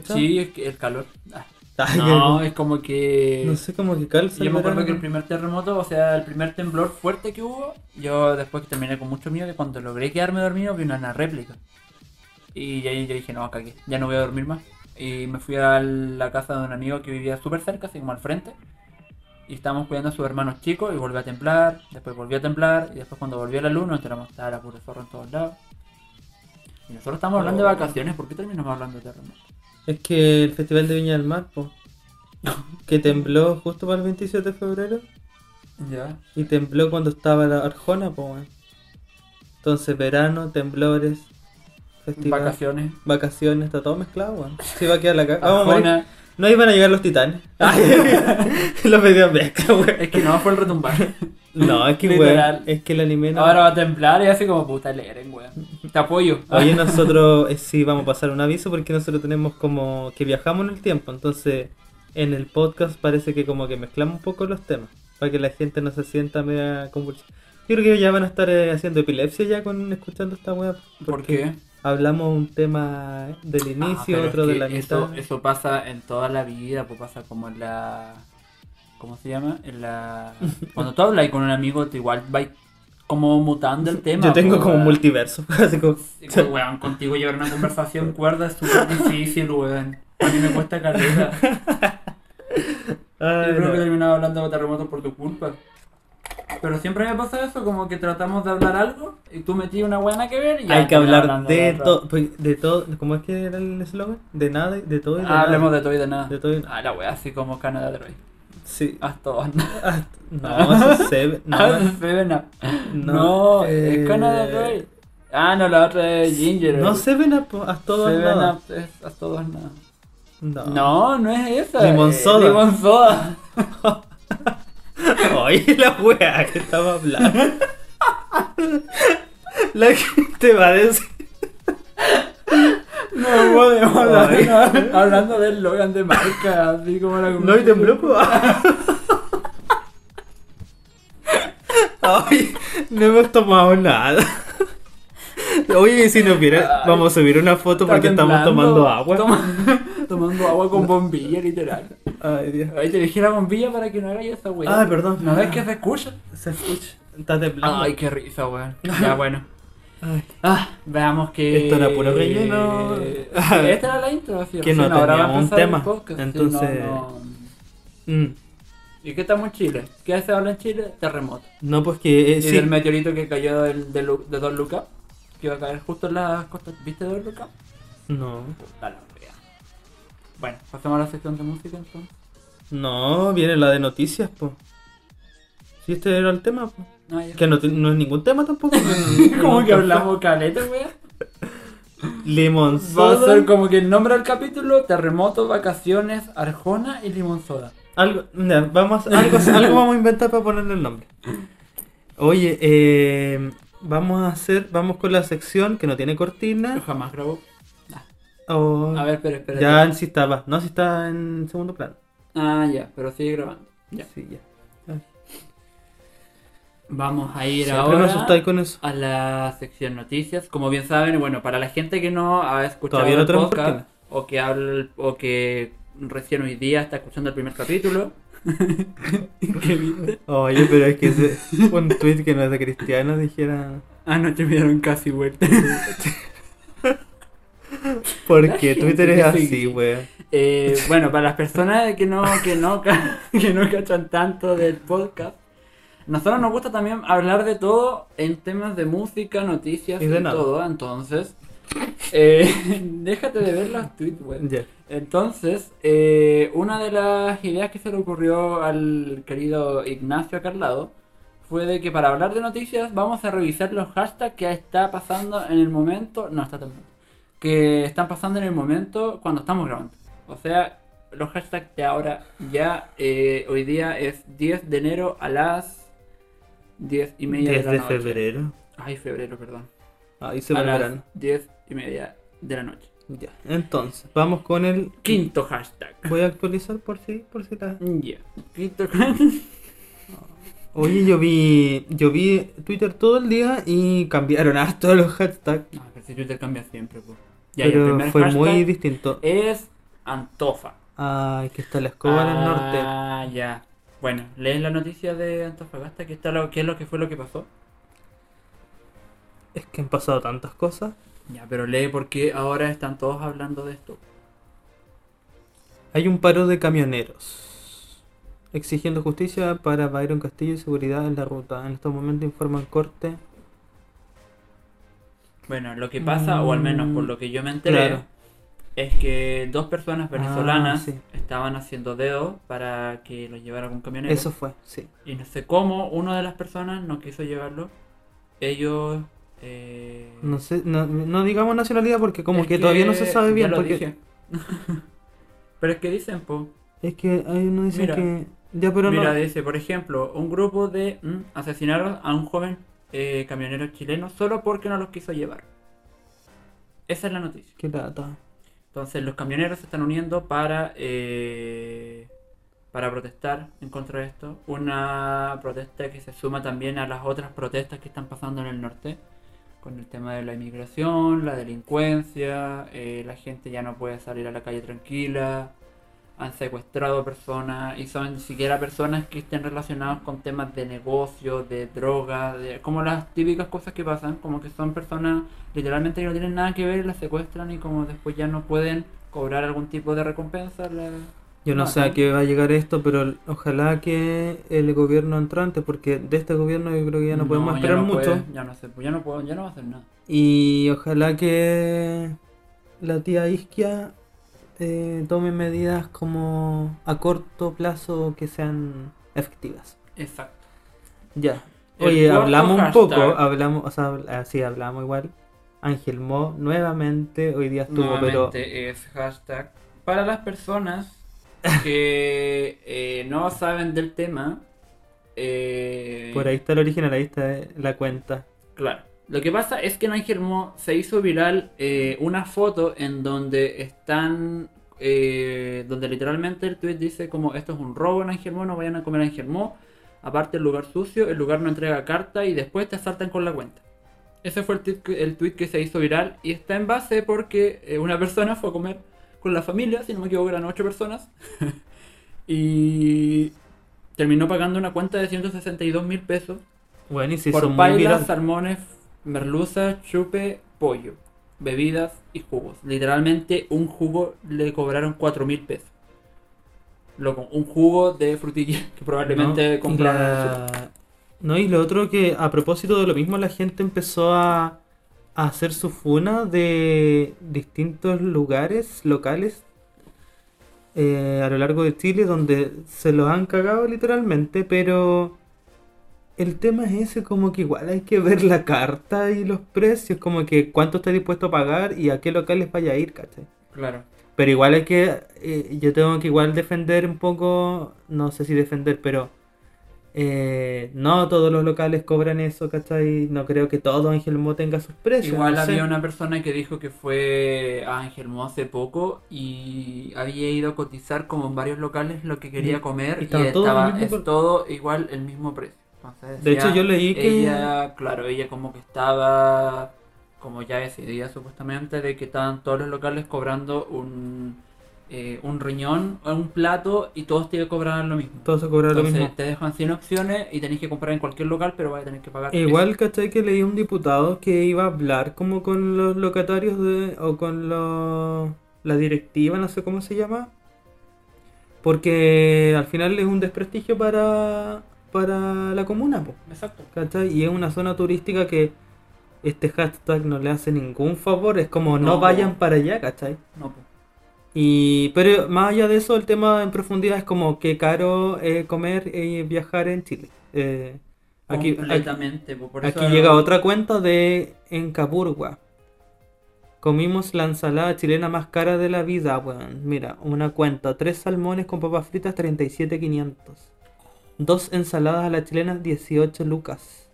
Speaker 1: Sí, es que el calor. ah, No, es como que
Speaker 2: no sé cómo que calza.
Speaker 1: Yo me acuerdo
Speaker 2: verano.
Speaker 1: que el primer terremoto, o sea, el primer temblor fuerte que hubo, yo después que terminé con mucho miedo, que cuando logré quedarme dormido vi una réplica. Y ahí yo dije, no, cagué, ya no voy a dormir más. Y me fui a la casa de un amigo que vivía súper cerca, así como al frente. Y estábamos cuidando a sus hermanos chicos y volvió a temblar, después volvió a temblar, y después cuando volvió la luz nos enteramos que estaba la pura zorro en todos lados. Y nosotros estamos hablando de
Speaker 2: Oh.
Speaker 1: vacaciones, ¿por qué terminamos hablando de terremoto?
Speaker 2: Es que el Festival de Viña del Mar, po, que tembló justo para el 27 de febrero
Speaker 1: Ya.
Speaker 2: y tembló cuando estaba la Arjona, po, weón. Entonces, verano, temblores, festival,
Speaker 1: Vacaciones.
Speaker 2: vacaciones, está todo mezclado, weón. Se iba a quedar la ca- Vamos a. No iban a llegar los titanes. los medios mezcla, weón.
Speaker 1: Es que no fue el retumbar.
Speaker 2: No, es que, weón, es que el anime no.
Speaker 1: Ahora va a temblar y así como puta Leren, weón. Te apoyo.
Speaker 2: Oye, nosotros eh, sí vamos a pasar un aviso porque nosotros tenemos como que viajamos en el tiempo, entonces en el podcast parece que como que mezclamos un poco los temas para que la gente no se sienta media convulsa. Yo creo que ya van a estar eh, haciendo epilepsia ya con escuchando esta web.
Speaker 1: ¿Por qué?
Speaker 2: Hablamos un tema del
Speaker 1: Ah,
Speaker 2: inicio, otro de la mitad.
Speaker 1: eso pasa en toda la vida, pues pasa como en la. ¿Cómo se llama? En la. Cuando tú hablas con un amigo, te igual va como mutando el tema.
Speaker 2: Yo tengo
Speaker 1: pues,
Speaker 2: como un multiverso, así como...
Speaker 1: Sí, pues, weón, contigo llevar una conversación cuerda es súper difícil, weón. A mí me cuesta carrera.
Speaker 2: Ay,
Speaker 1: Yo creo
Speaker 2: no.
Speaker 1: que he terminado hablando de terremotos por tu culpa. Pero siempre me pasa eso, como que tratamos de hablar algo y tú metí una buena que ver y ya
Speaker 2: Hay que hablar de todo, de todo, ¿cómo es que era el eslogan? De nada, y- de todo y de
Speaker 1: Ah,
Speaker 2: nada.
Speaker 1: hablemos de todo y de nada.
Speaker 2: De todo y.
Speaker 1: Ah, la wea, así como Canadá Roy.
Speaker 2: Sí.
Speaker 1: Haz todo.
Speaker 2: No, eso se no,
Speaker 1: Ah, Seven Up.
Speaker 2: No,
Speaker 1: No,
Speaker 2: eh,
Speaker 1: es Canadá Roy. Ah, no, la otra es Ginger.
Speaker 2: no. Seven Up, haz todo
Speaker 1: Seven
Speaker 2: nada.
Speaker 1: Up es haz todo nada.
Speaker 2: No.
Speaker 1: No, no es esa.
Speaker 2: Limón
Speaker 1: eh,
Speaker 2: soda.
Speaker 1: Limón soda.
Speaker 2: Oye, la wea que estaba hablando. La gente va a decir.
Speaker 1: No podemos hablar no, hablando del Logan de marca, así como la
Speaker 2: No, y tembló. Ay, no hemos tomado nada. Oye, si nos viera,
Speaker 1: Ay.
Speaker 2: vamos a subir una foto porque estamos tomando agua.
Speaker 1: Toma- tomando agua con bombilla, literal.
Speaker 2: Ay, Dios.
Speaker 1: Ahí te dejé la bombilla para que no hagas esa weá.
Speaker 2: Ay, perdón.
Speaker 1: ¿No ves que se escucha?
Speaker 2: Se escucha. Está temblando.
Speaker 1: Ay, qué risa, weón. Ya, bueno.
Speaker 2: Ay.
Speaker 1: Ah, veamos que.
Speaker 2: Esto era puro relleno.
Speaker 1: Esta era la intro, ¿sí?
Speaker 2: Que no
Speaker 1: Recién ahora va a
Speaker 2: teníamos un tema.
Speaker 1: sí,
Speaker 2: Entonces-
Speaker 1: no, no.
Speaker 2: Mm.
Speaker 1: ¿Y qué estamos en Chile? ¿Qué se habla en Chile? Terremoto.
Speaker 2: No, pues que eh,
Speaker 1: Y
Speaker 2: sí.
Speaker 1: del meteorito que cayó del, de, Don Luca. Que iba a caer justo en las costas. ¿Viste Don Luca?
Speaker 2: No.
Speaker 1: Puta la wea. Bueno, pasamos a la sección de música entonces.
Speaker 2: No, viene la de noticias, pues. Si este era el tema, pues.
Speaker 1: No, ya.
Speaker 2: Que no, te- no es ningún tema tampoco.
Speaker 1: ¿Cómo
Speaker 2: No,
Speaker 1: que hablamos caleta, wea?
Speaker 2: Limón
Speaker 1: Va a
Speaker 2: soda.
Speaker 1: ser como que el nombre del capítulo: Terremoto, Vacaciones, Arjona y Limón Soda.
Speaker 2: Algo, vamos, algo, algo vamos a inventar para ponerle el nombre. Oye, eh, vamos a hacer, vamos con la sección que no tiene
Speaker 1: Yo
Speaker 2: cortina.
Speaker 1: jamás grabo.
Speaker 2: o-
Speaker 1: A ver, espera, espera.
Speaker 2: ya sí estaba, no, sí está en segundo plano.
Speaker 1: Ah, ya, pero sigue grabando. Ya.
Speaker 2: Sí, ya.
Speaker 1: Vamos a ir
Speaker 2: Siempre
Speaker 1: ahora
Speaker 2: asustáis con eso.
Speaker 1: a la sección noticias. Como bien saben, bueno, para la gente que no ha escuchado
Speaker 2: Todavía
Speaker 1: el podcast o que habla, o que recién hoy día está escuchando el primer capítulo. ¿Qué viste?
Speaker 2: Oye, pero es que ese- un tweet que no es de cristiano dijera.
Speaker 1: Anoche me dieron casi vuelta.
Speaker 2: Porque
Speaker 1: gente
Speaker 2: Twitter es así, weón.
Speaker 1: Eh, bueno, para las personas que no, que no, que no cachan tanto del podcast, nosotros nos gusta también hablar de todo en temas de música, noticias
Speaker 2: Y
Speaker 1: y,
Speaker 2: de nada.
Speaker 1: todo. Entonces, eh, déjate de ver los tweets, güey. Entonces, eh, una de las ideas que se le ocurrió al querido Ignacio Carlado fue de que para hablar de noticias vamos a revisar los hashtags que está pasando en el momento, no está temprano, que están pasando en el momento cuando estamos grabando. O sea, los hashtags de ahora ya, eh, hoy día es 10 de enero a las 10 y media de la noche.
Speaker 2: febrero.
Speaker 1: Ay, febrero, perdón.
Speaker 2: Ahí se
Speaker 1: a
Speaker 2: va
Speaker 1: las. 10 y media de la noche.
Speaker 2: Ya. Entonces, vamos con el.
Speaker 1: Quinto hashtag.
Speaker 2: Voy a actualizar por si, por si la.
Speaker 1: Ya. Quinto
Speaker 2: Oye, yo vi, yo vi Twitter todo el día y cambiaron harto los hashtags.
Speaker 1: No, pero si Twitter cambia siempre, pues. Ya, y el
Speaker 2: pero
Speaker 1: primer
Speaker 2: fue
Speaker 1: hashtag
Speaker 2: muy distinto.
Speaker 1: Es Antofa.
Speaker 2: Ay, que está la escoba en el norte.
Speaker 1: Ah, ya. Bueno, lees la noticia de Antofagasta, ¿qué, está lo, qué es lo que fue lo que pasó?
Speaker 2: Es que han pasado tantas cosas.
Speaker 1: Ya, pero lee porque ahora están todos hablando de esto.
Speaker 2: Hay un paro de camioneros exigiendo justicia para Byron Castillo y seguridad en la ruta. En estos momentos informan corte.
Speaker 1: Bueno, lo que pasa, o al menos por lo que yo me enteré,
Speaker 2: claro.
Speaker 1: es que dos personas venezolanas
Speaker 2: Ah, sí.
Speaker 1: estaban haciendo dedos para que lo llevara algún camionero.
Speaker 2: Eso fue, sí.
Speaker 1: Y no sé cómo una de las personas no quiso llevarlo. Ellos... eh,
Speaker 2: No sé, no, no digamos nacionalidad porque como
Speaker 1: es
Speaker 2: que, todavía no se sabe bien.
Speaker 1: lo
Speaker 2: Porque
Speaker 1: dije. pero es que dicen, po.
Speaker 2: es que hay uno dice que. Ya, pero
Speaker 1: Mira,
Speaker 2: no.
Speaker 1: dice, por ejemplo, un grupo de mm, asesinaron a un joven eh, camionero chileno solo porque no los quiso llevar. Esa es la noticia.
Speaker 2: Qué lata.
Speaker 1: Entonces los camioneros se están uniendo para eh, para protestar en contra de esto. Una protesta que se suma también a las otras protestas que están pasando en el norte con el tema de la inmigración, la delincuencia, eh, la gente ya no puede salir a la calle tranquila, han secuestrado personas y son ni siquiera personas que estén relacionadas con temas de negocio, de droga, de, como las típicas cosas que pasan, como que son personas literalmente que no tienen nada que ver, las secuestran y como después ya no pueden cobrar algún tipo de recompensa. la-
Speaker 2: Yo no
Speaker 1: No,
Speaker 2: sé a qué va a llegar esto, pero ojalá que el gobierno entrante, porque de este gobierno yo creo que ya no, podemos esperar
Speaker 1: no
Speaker 2: mucho.
Speaker 1: puede, ya no sé, pues ya no puedo, ya no va a hacer nada.
Speaker 2: Y ojalá que la tía Isquia eh, tome medidas como a corto plazo que sean efectivas.
Speaker 1: Exacto.
Speaker 2: Ya. Oye, hablamos un poco, hablamos, o sea, sí, hablamos igual. Ángel Mo nuevamente hoy día estuvo, pero
Speaker 1: Nuevamente es hashtag. Para las personas que eh, no saben del tema, eh,
Speaker 2: por ahí está el original, ahí está eh, la cuenta.
Speaker 1: Claro. Lo que pasa es que en Ángel Mo se hizo viral eh, una foto en donde están. eh, donde literalmente el tweet dice como esto es un robo en Ángel Mo, no vayan a comer Ángel Mo. Aparte el lugar sucio, el lugar no entrega carta y después te asaltan con la cuenta. Ese fue el tweet que, el tweet que se hizo viral y está en base porque una persona fue a comer con la familia, si no me equivoco eran 8 personas. y terminó pagando una cuenta de 162 mil pesos
Speaker 2: Bueno, y se hizo
Speaker 1: por pailas, salmones, merluza, chupe, pollo, bebidas y jugos. Literalmente un jugo le cobraron 4 mil pesos. Loco, un jugo de frutilla que probablemente
Speaker 2: ¿no?
Speaker 1: Compraron
Speaker 2: la-. No, y lo otro que a propósito de lo mismo, la gente empezó a, a hacer su funa de distintos lugares locales eh, a lo largo de Chile donde se los han cagado literalmente, pero el tema es ese, como que igual hay que ver la carta y los precios, como que cuánto está dispuesto a pagar y a qué locales vaya a ir, ¿cachai?
Speaker 1: Claro.
Speaker 2: Pero igual hay que, eh, yo tengo que igual defender un poco, no sé si defender, pero eh, no todos los locales cobran eso, ¿cachai? No creo que todo Ángel Mo tenga sus precios.
Speaker 1: Igual
Speaker 2: no sé.
Speaker 1: había una persona que dijo que fue a Ángel Mo hace poco y había ido a cotizar como en varios locales lo que quería comer
Speaker 2: y todo
Speaker 1: estaba es todo igual el mismo precio. Entonces
Speaker 2: De hecho, yo leí que-
Speaker 1: ella, claro, ella como que estaba como ya decidida supuestamente de que estaban todos los locales cobrando un eh, un riñón o un plato y todos te cobraban lo mismo.
Speaker 2: Todos se cobran lo mismo.
Speaker 1: te dejan 100 opciones y tenés que comprar en cualquier local, pero vas a tener que pagar.
Speaker 2: E Igual, ¿cachai? Que leí un diputado que iba a hablar como con los locatarios de, o con la directiva, no sé cómo se llama. Porque al final es un desprestigio para, para la comuna, po.
Speaker 1: Exacto.
Speaker 2: ¿cachai? Y es una zona turística que este hashtag no le hace ningún favor, es como no,
Speaker 1: No,
Speaker 2: vayan
Speaker 1: po.
Speaker 2: para allá, ¿cachai?
Speaker 1: No, pues.
Speaker 2: Y, pero más allá de eso, el tema en profundidad es como que caro eh, comer y viajar en Chile. Eh, aquí,
Speaker 1: completamente. po, por eso
Speaker 2: aquí llega otra cuenta de Encapurgua. Comimos la ensalada chilena más cara de la vida, weón. Mira, una cuenta. Tres salmones con papas fritas, 37.500. Dos ensaladas a la chilena, 18 lucas.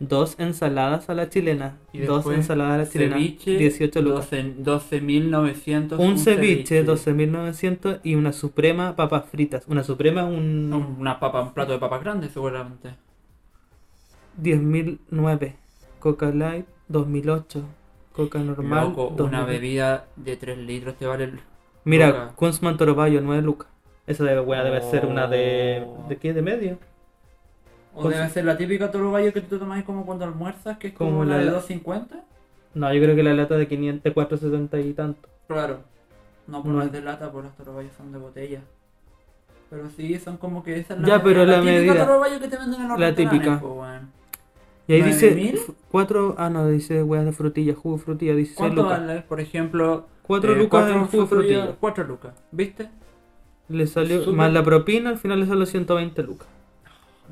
Speaker 2: Dos ensaladas a la chilena.
Speaker 1: Y
Speaker 2: Dos ensaladas a la chilena,
Speaker 1: ceviche,
Speaker 2: 18 lucas.
Speaker 1: 12 12.900.
Speaker 2: Un ceviche, 12.900 y una suprema papas fritas. Una suprema, un
Speaker 1: Una papa, un plato de papas grandes seguramente.
Speaker 2: 10.009. Coca Light, 2008. Coca normal,
Speaker 1: Loco,
Speaker 2: 2000.
Speaker 1: una bebida de 3 litros te vale... el-
Speaker 2: Mira. Kunzman Torobayo, 9 lucas. Esa de weá debe ser una de.
Speaker 1: Oh.
Speaker 2: ¿De qué? ¿De medio?
Speaker 1: O
Speaker 2: Con-
Speaker 1: debe ser la típica toroballo que tú tomas como cuando almuerzas, que es como,
Speaker 2: Como
Speaker 1: la,
Speaker 2: la-
Speaker 1: de 2.50.
Speaker 2: No, yo creo que la lata de 500, de 470 y tanto.
Speaker 1: Claro. No, pues
Speaker 2: No.
Speaker 1: es de lata, pues los torobayos son de botella. Pero sí, son como que esa es
Speaker 2: Ya, pero la
Speaker 1: típica
Speaker 2: medida.
Speaker 1: torobayo que te venden en los
Speaker 2: La típica.
Speaker 1: pues.
Speaker 2: Y ahí
Speaker 1: ¿Nueve
Speaker 2: dice? 4. Ah, no, dice weas de frutilla, jugo de frutilla, 16
Speaker 1: ¿Cuánto
Speaker 2: lucas.
Speaker 1: vale? Por ejemplo,
Speaker 2: 4
Speaker 1: eh,
Speaker 2: lucas
Speaker 1: cuatro
Speaker 2: en jugo de frutilla.
Speaker 1: 4 lucas, ¿viste?
Speaker 2: Le salió. Más la propina, al final le salió 120 lucas.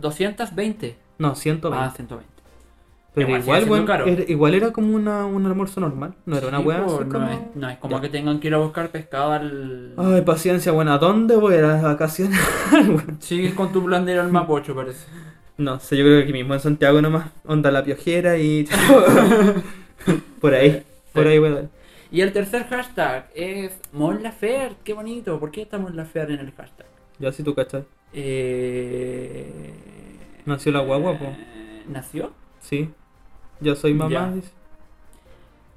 Speaker 1: 220.
Speaker 2: No, 120.
Speaker 1: Ah, 120.
Speaker 2: Pero
Speaker 1: igual
Speaker 2: igual, bueno,
Speaker 1: caro.
Speaker 2: era, igual era como una, un almuerzo normal. No era una
Speaker 1: Sí,
Speaker 2: así
Speaker 1: no,
Speaker 2: como.
Speaker 1: es, no es como
Speaker 2: Ya.
Speaker 1: que tengan que ir a buscar pescado al...
Speaker 2: Ay, paciencia, bueno, ¿a dónde voy a las vacaciones? Bueno,
Speaker 1: Sigues con tu plan de ir al Mapocho, parece.
Speaker 2: no sé, yo creo que aquí mismo en Santiago nomás, onda la piojera y. por ahí, por ahí dar.
Speaker 1: Y el tercer hashtag es Mon Laferte, qué bonito. ¿Por qué está Mon Laferte en el hashtag?
Speaker 2: Ya si tú cachai.
Speaker 1: Eh...
Speaker 2: Nació la guagua, po.
Speaker 1: eh, ¿Nació?
Speaker 2: Sí. Yo soy mamá,
Speaker 1: Ya.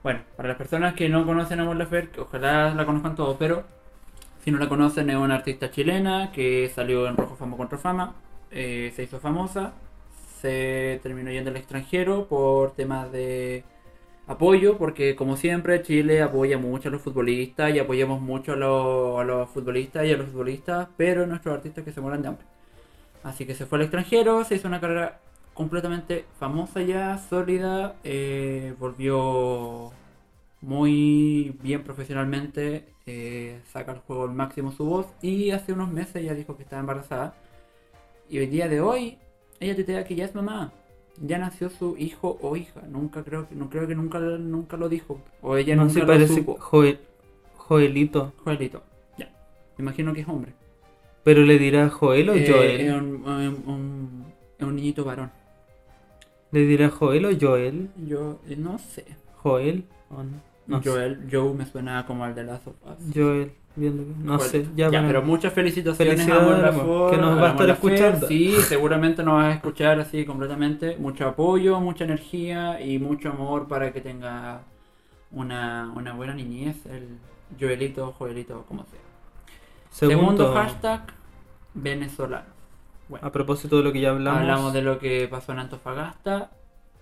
Speaker 1: Bueno, para las personas que no conocen a Mon Laferte, ojalá la conozcan todos, pero si no la conocen, es una artista chilena que salió en Rojo Fama contra Fama, eh, se hizo famosa, se terminó yendo al extranjero por temas de apoyo, porque como siempre Chile apoya mucho a los futbolistas y apoyamos mucho a los, futbolistas y a los futbolistas, pero nuestros artistas que se mueran de hambre. Así que se fue al extranjero, se hizo una carrera completamente famosa ya, sólida, eh, volvió muy bien profesionalmente, eh, saca al juego al máximo su voz y hace unos meses ya dijo que estaba embarazada. Y hoy día de hoy, ella tuitea que ya es mamá. Ya nació su hijo o hija. Nunca creo que, no creo que nunca, nunca lo dijo. O ella
Speaker 2: no
Speaker 1: nunca
Speaker 2: sé,
Speaker 1: lo
Speaker 2: parece
Speaker 1: supo.
Speaker 2: Joel, Joelito.
Speaker 1: Joelito. Ya. Me imagino que es hombre.
Speaker 2: Pero le dirá Joel o
Speaker 1: Eh,
Speaker 2: Joel.
Speaker 1: Es un, un- un- es un niñito varón.
Speaker 2: ¿Le dirá Joel o Joel?
Speaker 1: Yo eh, no sé.
Speaker 2: Joel o no. No sé.
Speaker 1: Joel, Joe me suena como al de Last of Us.
Speaker 2: Joel, viendo que- No sé, ya,
Speaker 1: Ya, pero muchas felicitaciones
Speaker 2: Felicidades,
Speaker 1: a
Speaker 2: que nos va a estar escuchando.
Speaker 1: Sí, seguramente nos vas a escuchar así completamente. Mucho apoyo, mucha energía y mucho amor para que tenga una, una buena niñez. El Joelito, Joelito, como sea. Segundo, hashtag, venezolano. Bueno,
Speaker 2: A propósito de lo que ya hablamos.
Speaker 1: hablamos de lo que pasó en Antofagasta.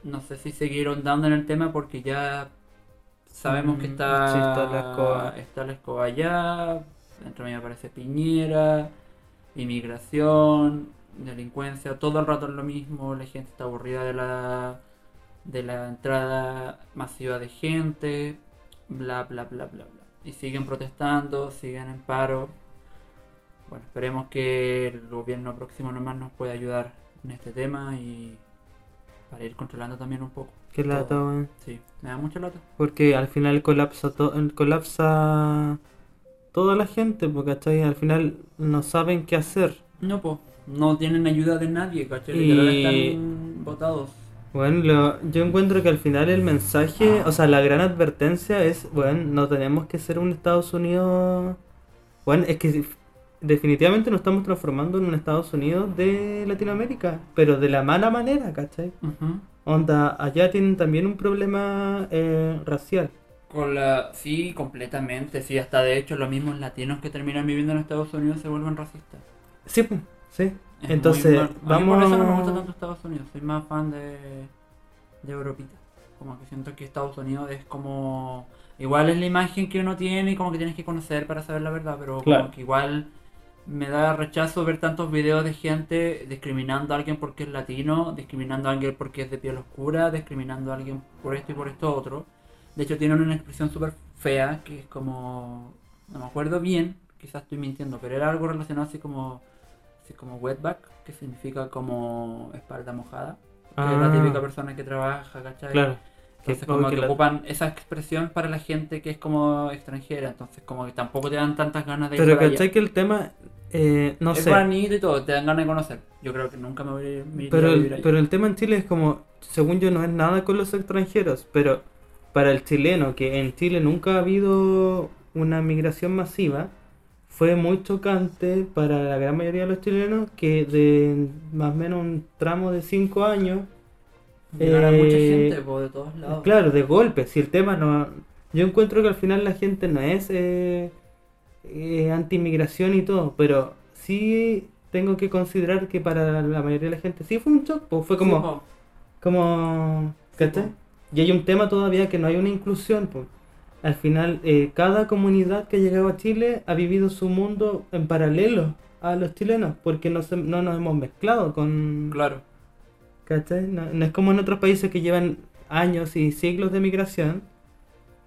Speaker 1: No sé si seguir dando en el tema porque ya sabemos que está,
Speaker 2: sí, está la escoba.
Speaker 1: está la escoba allá. Dentro de mí aparece Piñera, inmigración, delincuencia. Todo el rato es lo mismo. La gente está aburrida de la, de la entrada masiva de gente. Bla, bla, bla, bla, bla. Y siguen protestando, siguen en paro. Bueno, esperemos que el gobierno próximo nomás nos pueda ayudar en este tema y para ir controlando también un poco.
Speaker 2: Qué
Speaker 1: todo.
Speaker 2: lata, weón.
Speaker 1: Sí, me da mucha lata.
Speaker 2: Porque al final colapsa todo, colapsa toda la gente, porque ¿cachai? Al final no saben qué hacer.
Speaker 1: No, pues, no tienen ayuda de nadie, ¿cachai?
Speaker 2: Y-
Speaker 1: están votados.
Speaker 2: Bueno, lo- yo encuentro que al final el mensaje, o sea, la gran advertencia es, bueno, no tenemos que ser un Estados Unidos... Bueno, es que definitivamente nos estamos transformando en un Estados Unidos de Latinoamérica, pero de la mala manera, ¿cachai? Onda, allá tienen también un problema eh, racial.
Speaker 1: Con la... Sí, completamente. Sí, hasta de hecho los mismos latinos que terminan viviendo en Estados Unidos se vuelven racistas.
Speaker 2: Sí, pues, sí.
Speaker 1: Es
Speaker 2: Entonces,
Speaker 1: a mí por eso no me gusta tanto Estados Unidos. Soy más fan de, de Europita. Como que siento que Estados Unidos es como... Igual es la imagen que uno tiene y como que tienes que conocer para saber la verdad, pero
Speaker 2: Claro.
Speaker 1: como que igual me da rechazo ver tantos videos de gente discriminando a alguien porque es latino, discriminando a alguien porque es de piel oscura, discriminando a alguien por esto y por esto otro. De hecho tienen una expresión súper fea que es como... No me acuerdo bien, quizás estoy mintiendo, pero era algo relacionado así como... Así como wetback, que significa como espalda mojada. Que es la
Speaker 2: Ah.
Speaker 1: típica persona que trabaja, ¿cachai?
Speaker 2: Claro.
Speaker 1: Entonces
Speaker 2: Que-
Speaker 1: como
Speaker 2: que
Speaker 1: que
Speaker 2: la-
Speaker 1: ocupan esa expresión para la gente que es como extranjera, entonces como que tampoco te dan tantas ganas de ir
Speaker 2: Pero. ¿cachai que el tema, eh, no
Speaker 1: es
Speaker 2: sé,
Speaker 1: bonito y todo, te dan ganas de conocer. Yo creo que nunca me voy a
Speaker 2: pero
Speaker 1: a
Speaker 2: el,
Speaker 1: vivir allá.
Speaker 2: pero el tema en Chile es como, según yo, no es nada con los extranjeros, pero para el chileno, que en Chile nunca ha habido una migración masiva, fue muy chocante para la gran mayoría de los chilenos que de más o menos un tramo de 5 años,
Speaker 1: Mucha
Speaker 2: eh,
Speaker 1: gente po, de todos lados.
Speaker 2: claro, de golpe, si el tema no... Yo encuentro que al final la gente no es eh, eh, anti-inmigración y todo, pero sí tengo que considerar que para la mayoría de la gente sí fue un shock, pues, fue como...
Speaker 1: Sí, po.
Speaker 2: Como, ¿cachai?
Speaker 1: po.
Speaker 2: Y hay un tema todavía que no hay una inclusión. pues. Al final, eh, cada comunidad que ha llegado a Chile ha vivido su mundo en paralelo a los chilenos, porque no, se- no nos hemos mezclado con...
Speaker 1: Claro.
Speaker 2: ¿Cachai? No, no es como en otros países que llevan años y siglos de migración,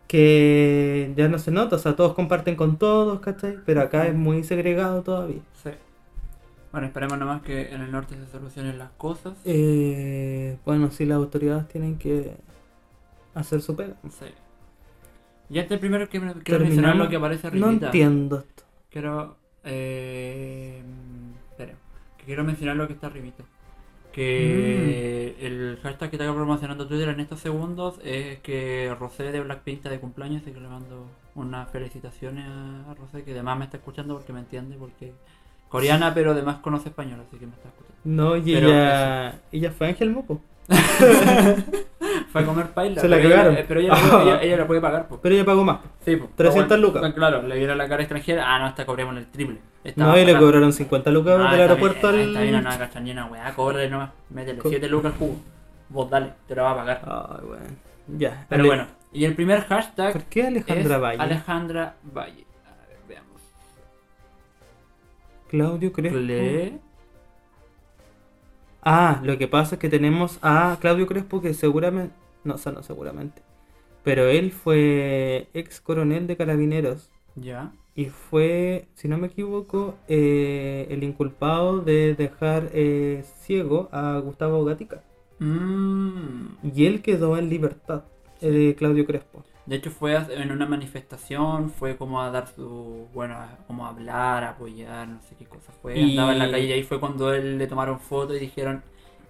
Speaker 2: que ya no se nota, o sea, todos comparten con todos, ¿cachai? Pero acá es muy segregado todavía.
Speaker 1: Sí. Bueno, esperemos nomás que en el norte se solucionen las cosas.
Speaker 2: Eh, bueno, sí, las autoridades tienen que hacer su pega.
Speaker 1: Sí. Y este primero que quiero mencionar lo que aparece
Speaker 2: No
Speaker 1: arribita.
Speaker 2: entiendo esto.
Speaker 1: Quiero. Eh, espera, quiero mencionar lo que está arribita. Que
Speaker 2: Mm.
Speaker 1: el hashtag que está promocionando Twitter en estos segundos es que Rosé de Blackpink está de cumpleaños, así que le mando unas felicitaciones a Rosé, que además me está escuchando porque me entiende, porque coreana, pero además conoce español, así que me está escuchando.
Speaker 2: No, y
Speaker 1: Pero
Speaker 2: ella, ella fue Ángel Mopo.
Speaker 1: Fue a comer paila.
Speaker 2: Se la
Speaker 1: ella-
Speaker 2: cagaron.
Speaker 1: eh, pero ella, puede- ella, ella lo puede pagar.
Speaker 2: Pero ella pagó más.
Speaker 1: Sí, pues.
Speaker 2: 300
Speaker 1: Bueno,
Speaker 2: lucas.
Speaker 1: Claro, le vieron la cara extranjera. Ah, no, esta cobremos el triple.
Speaker 2: No, y le cobraron 50 lucas
Speaker 1: Ah,
Speaker 2: del aeropuerto
Speaker 1: bien,
Speaker 2: al.
Speaker 1: Está bien, no, no, cachan ni una weá, cóbrale nomás. Métele
Speaker 2: Co-
Speaker 1: 7 lucas al cubo. Vos dale, te lo va a pagar.
Speaker 2: Ay, bueno. Ya.
Speaker 1: Pero
Speaker 2: Ale-
Speaker 1: bueno, y el primer hashtag
Speaker 2: ¿Por qué Alejandra
Speaker 1: es
Speaker 2: Valle?
Speaker 1: Alejandra Valle.
Speaker 2: Claudio Crespo.
Speaker 1: Cle-
Speaker 2: Ah, lo que pasa es que tenemos a Claudio Crespo que seguramente. No, o sea, no seguramente. Pero él fue ex coronel de carabineros.
Speaker 1: Ya.
Speaker 2: Y fue, si no me equivoco, eh, el inculpado de dejar eh, ciego a Gustavo Gatica.
Speaker 1: Mm.
Speaker 2: Y él quedó en libertad, eh, Claudio Crespo.
Speaker 1: De hecho fue en una manifestación, fue como a dar su, bueno, como a hablar, a apoyar, no sé qué cosa fue.
Speaker 2: Y-
Speaker 1: Andaba en la calle y ahí fue cuando él le tomaron foto y dijeron,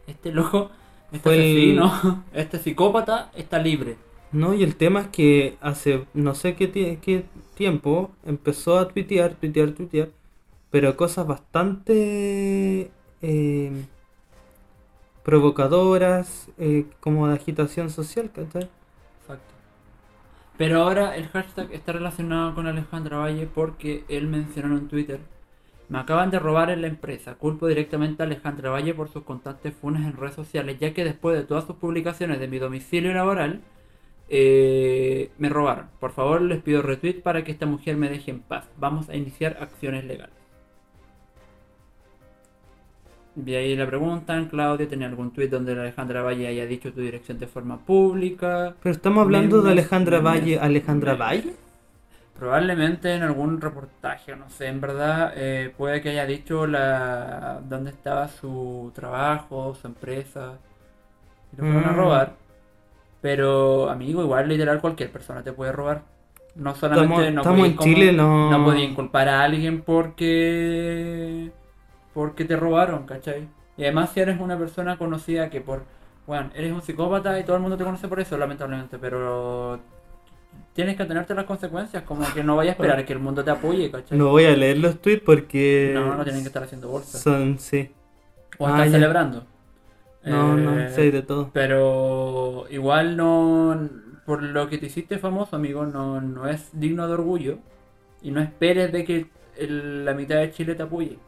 Speaker 1: este loco, este
Speaker 2: Fue el-
Speaker 1: asesino, este psicópata está libre.
Speaker 2: No, y el tema es que hace no sé qué, qué tiempo empezó a tuitear, tuitear, tuitear, pero cosas bastante eh, provocadoras, eh, como de agitación social, ¿cachai?
Speaker 1: Pero ahora el hashtag está relacionado con Alejandra Valle porque él mencionó en Twitter, me acaban de robar en la empresa, culpo directamente a Alejandra Valle por sus constantes funas en redes sociales, ya que después de todas sus publicaciones de mi domicilio laboral, eh, me robaron. Por favor, les pido retweet para que esta mujer me deje en paz. Vamos a iniciar acciones legales. Y ahí le preguntan, Claudia, ¿tenía algún tweet donde Alejandra Valle haya dicho tu dirección de forma pública?
Speaker 2: Pero estamos hablando de Alejandra
Speaker 1: memes,
Speaker 2: Valle, ¿Alejandra
Speaker 1: memes.
Speaker 2: Valle?
Speaker 1: Probablemente en algún reportaje, no sé, en verdad, eh, puede que haya dicho la dónde estaba su trabajo, su empresa, y lo fueron a
Speaker 2: Mm.
Speaker 1: robar. Pero, amigo, igual literal cualquier persona te puede robar. No solamente
Speaker 2: Estamos-
Speaker 1: no
Speaker 2: estamos en
Speaker 1: como-
Speaker 2: Chile, no-
Speaker 1: no podéis inculpar a alguien porque porque te robaron, ¿cachai? Y además si eres una persona conocida que por, bueno, eres un psicópata y todo el mundo te conoce por eso, lamentablemente, pero tienes que atenerte a las consecuencias, como que no vayas a esperar que el mundo te apoye, ¿cachai?
Speaker 2: No voy a leer los tweets porque.
Speaker 1: no, no tienen que estar haciendo bolsa.
Speaker 2: Son, sí.
Speaker 1: O
Speaker 2: Ah,
Speaker 1: estar
Speaker 2: ya.
Speaker 1: celebrando.
Speaker 2: No,
Speaker 1: Eh,
Speaker 2: no, sé de todo.
Speaker 1: Pero igual no, por lo que te hiciste famoso, amigo, no, no es digno de orgullo. Y no esperes de que el- la mitad de Chile te apoye.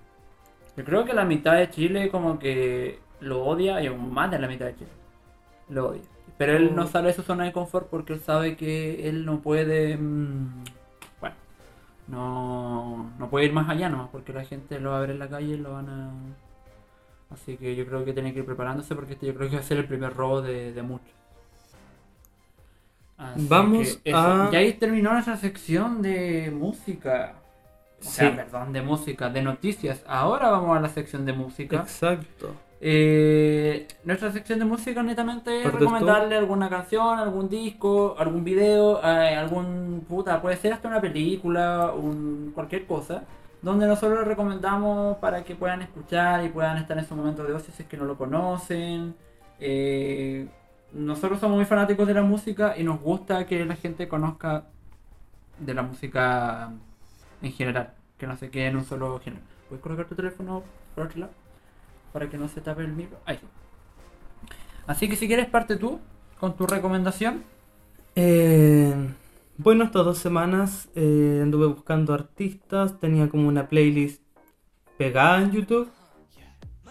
Speaker 1: Yo creo que la mitad de Chile como que lo odia y aún más de la mitad de Chile. Lo odia. Pero él no
Speaker 2: Oh.
Speaker 1: sale de su zona de confort porque él sabe que él no puede... mm, bueno, no, no puede ir más allá, ¿no? Porque la gente lo va a ver en la calle y lo van a... Así que yo creo que tiene que ir preparándose porque este yo creo que va a ser el primer robo de, de muchos. Así
Speaker 2: Vamos a-
Speaker 1: Y ahí terminó nuestra sección de música. O sea,
Speaker 2: Sí.
Speaker 1: perdón, de música, de noticias. Ahora vamos a la sección de música.
Speaker 2: Exacto.
Speaker 1: Eh, nuestra sección de música netamente es recomendarle alguna canción, algún disco, algún video, eh, algún puta, puede ser hasta una película, un, cualquier cosa, donde nosotros recomendamos para que puedan escuchar y puedan estar en su momento de ocio si es que no lo conocen. Eh, nosotros somos muy fanáticos de la música y nos gusta que la gente conozca de la música en general, que no se quede en un solo género. ¿Puedes colocar tu teléfono por otro lado? Para que no se tape el micro. Ahí. Así que si quieres parte tú con tu recomendación.
Speaker 2: Eh, bueno, estas dos semanas eh, anduve buscando artistas, tenía como una playlist pegada en YouTube,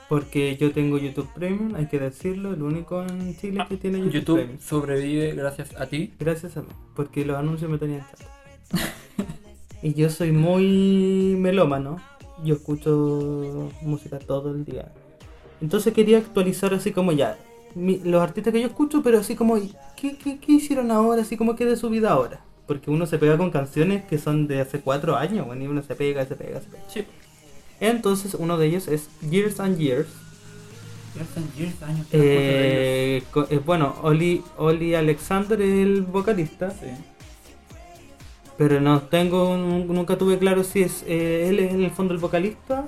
Speaker 2: porque yo tengo YouTube Premium, hay que decirlo, el único en Chile que tiene YouTube,
Speaker 1: YouTube
Speaker 2: Premium.
Speaker 1: sobrevive gracias a ti.
Speaker 2: Gracias a mí, porque los anuncios me tenían chato. y yo soy muy melómano, yo escucho música todo el día. Entonces quería actualizar así como ya, mi- los artistas que yo escucho, pero así como, ¿qué, qué, qué hicieron ahora? Así como que de su vida ahora. Porque uno se pega con canciones que son de hace cuatro años, bueno, y uno se pega, se pega, se pega.
Speaker 1: Sí.
Speaker 2: Entonces uno de ellos es Years and Years.
Speaker 1: Ya están 10 años. que no escucho de
Speaker 2: Eh, eh, bueno, Oli, Oli Alexander es el vocalista.
Speaker 1: Sí.
Speaker 2: Pero no tengo, nun- nunca tuve claro si es eh, él es en el fondo el vocalista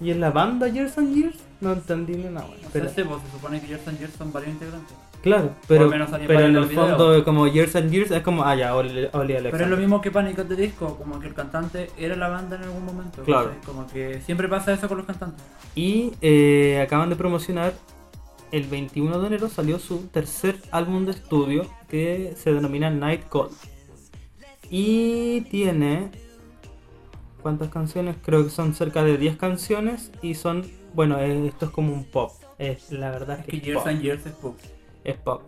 Speaker 2: y es la banda Years and Years. No entendí ni nada.
Speaker 1: No
Speaker 2: Pero,
Speaker 1: sé, pues, se supone que Years and Years son varios integrantes.
Speaker 2: claro, pero, pero en
Speaker 1: el video.
Speaker 2: fondo como Years and Years es como, ah ya, Oli, Oli Alexander.
Speaker 1: Pero es lo mismo que Panic! at the Disco, como que el cantante era la banda en algún momento.
Speaker 2: Claro.
Speaker 1: Como que siempre pasa eso con los cantantes.
Speaker 2: Y eh, acaban de promocionar, el 21 de enero salió su tercer álbum de estudio que se denomina Night Call. Y tiene... ¿Cuántas canciones? Creo que son cerca de 10 canciones y son... Bueno, esto es como un pop. Es, la verdad
Speaker 1: Es que
Speaker 2: que es
Speaker 1: Years
Speaker 2: pop.
Speaker 1: and Years es pop.
Speaker 2: Es pop.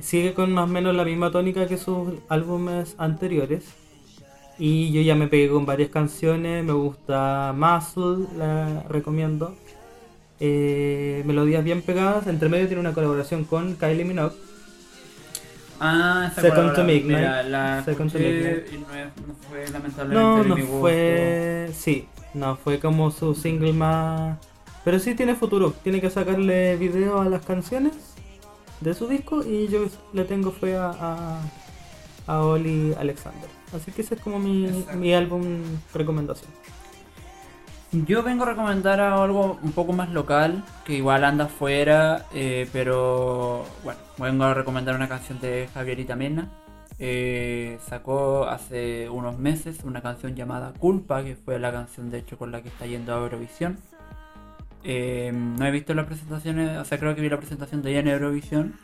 Speaker 2: Sigue con más o menos la misma tónica que sus álbumes anteriores. Y yo ya me pegué con varias canciones. Me gusta Muscle, la recomiendo. Eh, melodías bien pegadas. Entre medio tiene una colaboración con Kylie Minogue.
Speaker 1: Ah, esa
Speaker 2: Second to Midnight.
Speaker 1: mira, la
Speaker 2: Second to
Speaker 1: escuché
Speaker 2: Midnight.
Speaker 1: y no, fue lamentablemente
Speaker 2: No,
Speaker 1: de
Speaker 2: no
Speaker 1: mi gusto.
Speaker 2: fue. Sí, no fue como su single más. Pero sí tiene futuro. Tiene que sacarle video a las canciones de su disco. Y yo le tengo fe a, a, a Oli Alexander. Así que ese es como mi, mi álbum recomendación.
Speaker 1: Yo vengo a recomendar algo un poco más local, que igual anda afuera, eh, pero bueno, vengo a recomendar una canción de Javierita Mena. Eh, sacó hace unos meses una canción llamada Culpa, que fue la canción de hecho con la que está yendo a Eurovisión. Eh, no he visto las presentaciones, o sea, creo que vi la presentación de ella en Eurovisión.